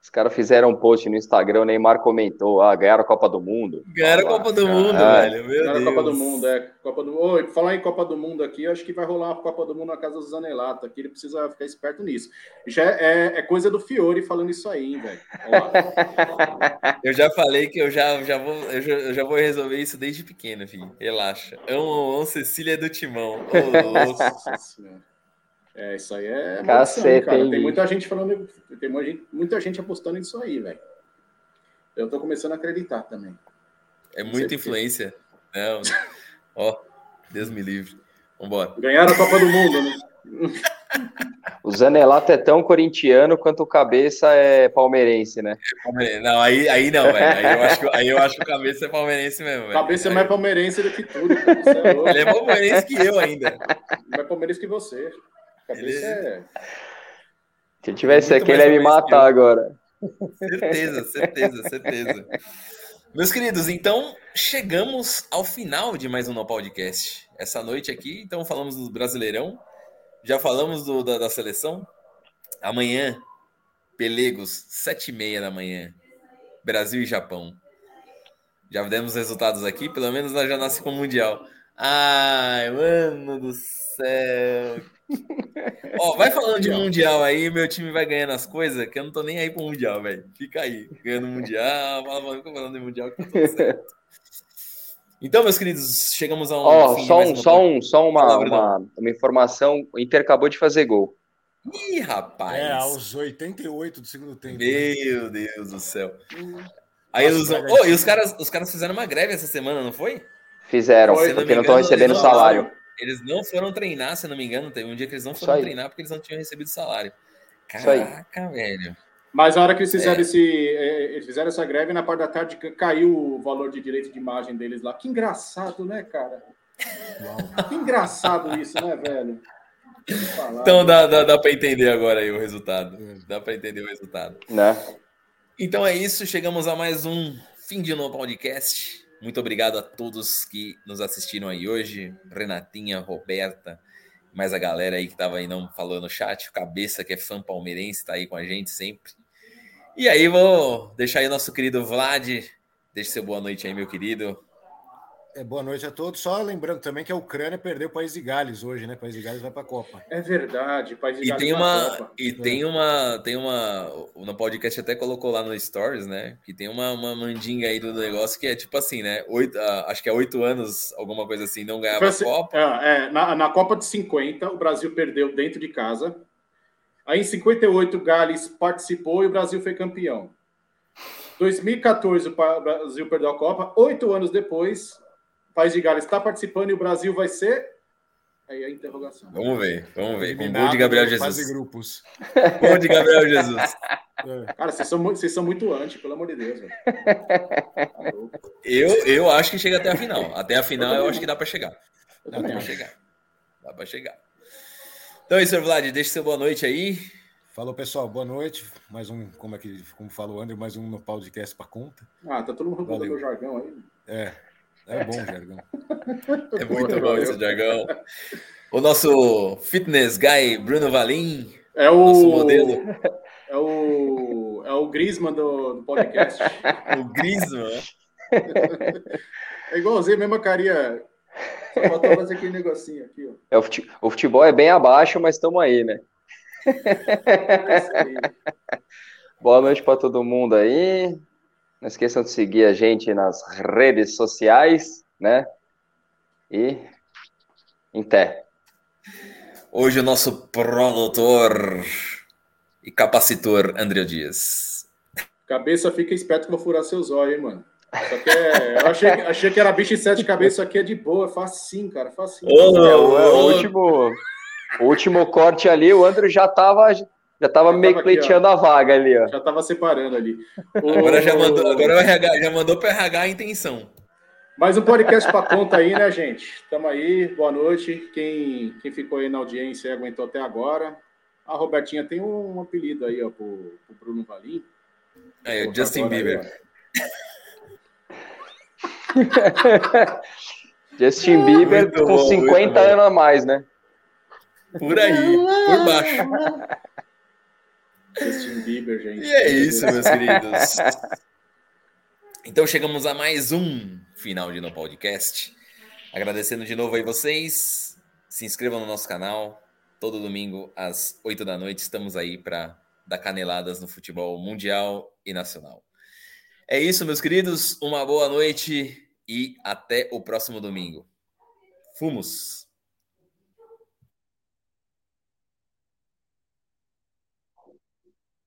Os caras fizeram um post no Instagram, o Neymar comentou: ah, ganharam a Copa do Mundo. Ganharam a Copa do cara. Mundo, Ah, velho. Meu Ganharam a Deus. Copa do Mundo, é. Copa do... Oi, falar em Copa do Mundo aqui, eu acho que vai rolar a Copa do Mundo na casa do Zanelato. Aqui ele precisa ficar esperto nisso. Já é, é coisa do Fiore falando isso aí, hein, velho. Eu já falei que eu já, já, vou, eu, já, eu já vou resolver isso desde pequeno, filho. Relaxa. É um, Cecília do Timão. Senhora. É, isso aí é Cacete, cara. hein, Tem muita gente falando, tem muita gente, muita gente apostando nisso aí, velho. Eu tô começando a acreditar também. É muita por quê. influência. Não. Ó, Deus me livre. Vambora. Ganharam a Copa do Mundo, né? O Zanelato é tão corintiano quanto o Cabeça é palmeirense, né? Não, aí, aí não, velho. Aí, eu acho que- aí eu acho que o cabeça é palmeirense mesmo, velho. Cabeça é mais palmeirense do que tudo. cara. Você é louco. Ele é palmeirense que eu ainda. Mais palmeirense que você. Cabeça Ele- é. Se tivesse aqui, ele ia me matar eu. agora. Certeza, certeza, certeza. Meus queridos, então chegamos ao final de mais um No Podcast. Essa noite aqui, então falamos do Brasileirão, já falamos do- da, da seleção. Amanhã, Pelegos, sete e meia da manhã, Brasil e Japão. Já demos resultados aqui, pelo menos nós já nasce com o Mundial. Ai, mano do céu. Ó, vai falando de Mundial aí, meu time vai ganhando as coisas, que eu não tô nem aí pro Mundial, velho. Fica aí, ganhando Mundial, fica falando de Mundial que tá tudo certo. Então, meus queridos, chegamos a um. Ó, de só, um, uma- só, um, só uma, uma, uma informação: o Inter acabou de fazer gol. Ih, rapaz. É, aos 88 do segundo tempo. né? Meu Deus do céu. Aí Nossa, eles vão- Bragantino. Ô, e os caras, os caras fizeram uma greve essa semana, não foi? Fizeram, Foi, porque não estão recebendo não- salário. Eles não foram treinar, se não me engano. Teve um dia que eles não foram treinar porque eles não tinham recebido salário. Caraca, velho. Mas na hora que eles fizeram, É. esse, é, eles fizeram essa greve, na parte da tarde ca- caiu o valor de direito de imagem deles lá. Que engraçado, né, cara? Que engraçado isso, né, velho? Falar. Então dá, dá, dá pra entender agora aí o resultado. Dá pra entender o resultado. Né? Então é isso, chegamos a mais um fim de novo podcast. Muito obrigado a todos que nos assistiram aí hoje. Renatinha, Roberta, mais a galera aí que tava aí não falando no chat. Cabeça, que é fã palmeirense, tá aí com a gente sempre. E aí vou deixar aí o nosso querido Vlad. Deixe seu boa noite aí, meu querido. É, boa noite a todos. Só lembrando também que a Ucrânia perdeu o País de Gales hoje, né? O País de Gales vai para a Copa. É verdade, País de E Gales tem uma, Copa. e tem uma, tem uma, no podcast até colocou lá no Stories, né? Que tem uma, uma mandinga aí do negócio que é tipo assim, né? Oito, ah, acho que é oito anos, alguma coisa assim, não ganhava Foi a assim, Copa. é, é, na, na Copa de 50, o Brasil perdeu dentro de casa. Aí em 58, o Gales participou e o Brasil foi campeão. 2014, o Brasil perdeu a Copa. Oito anos depois, País de Gales está participando e o Brasil vai ser. Aí a interrogação. Vamos ver, vamos ver. Com o gol de Gabriel Fase Jesus. grupos. Gol de Gabriel Jesus. É. Cara, vocês são, muito, vocês são muito anti, pelo amor de Deus. velho. Eu, eu acho que chega até a final. Até a final eu acho que dá pra chegar. Eu Dá acho. chegar. Dá pra chegar. Então é isso, Vlad. Deixe seu boa noite aí. Falou, pessoal. Boa noite. Mais um, como é que, como falou o André, mais um no podcast para conta. Ah, tá todo mundo Valeu. meu jargão aí. É, é bom, Jargão. É muito bom esse jargão. O nosso fitness guy, Bruno Valim. É Nosso o. modelo. É o. É o Grisman do, do podcast. O Griezmann. É igualzinho, mesma carinha. Só fazer aquele negocinho aqui, ó. É, o, fute- o futebol é bem abaixo, mas estamos aí, né? É. Boa noite para todo mundo aí. Não esqueçam de seguir a gente nas redes sociais, né? E em té. Hoje o nosso produtor e capacitor André Dias. Cabeça fica esperto que eu vou furar seus olhos, hein, mano. Só que é, eu achei, achei que era bicho de sete cabeças, isso aqui é de boa, é facinho, cara, facinho. Ô, É, o, é, o último, o último corte ali, o André já tava, já tava meio tava aqui, pleiteando a vaga ali, ó. Já tava separando ali. Agora já O- mandou, agora o RH já mandou para RH a intenção. Mais um podcast para conta aí, né, gente? Tamo aí, boa noite. Quem, quem ficou aí na audiência e aguentou até agora. A Robertinha tem um, apelido aí, ó, pro, pro Bruno Valim. Vou o Justin Bieber. aí, Justin Bieber Muito com bom, 50 muito bom. anos a mais, né? Por aí, por baixo. Justin Bieber, gente. E é isso, meus queridos. Então chegamos a mais um final de No Podcast. Agradecendo de novo aí vocês. Se inscrevam no nosso canal. Todo domingo às 8 da noite estamos aí para dar caneladas no futebol mundial e nacional. É isso, meus queridos. Uma boa noite e até o próximo domingo. Fumos!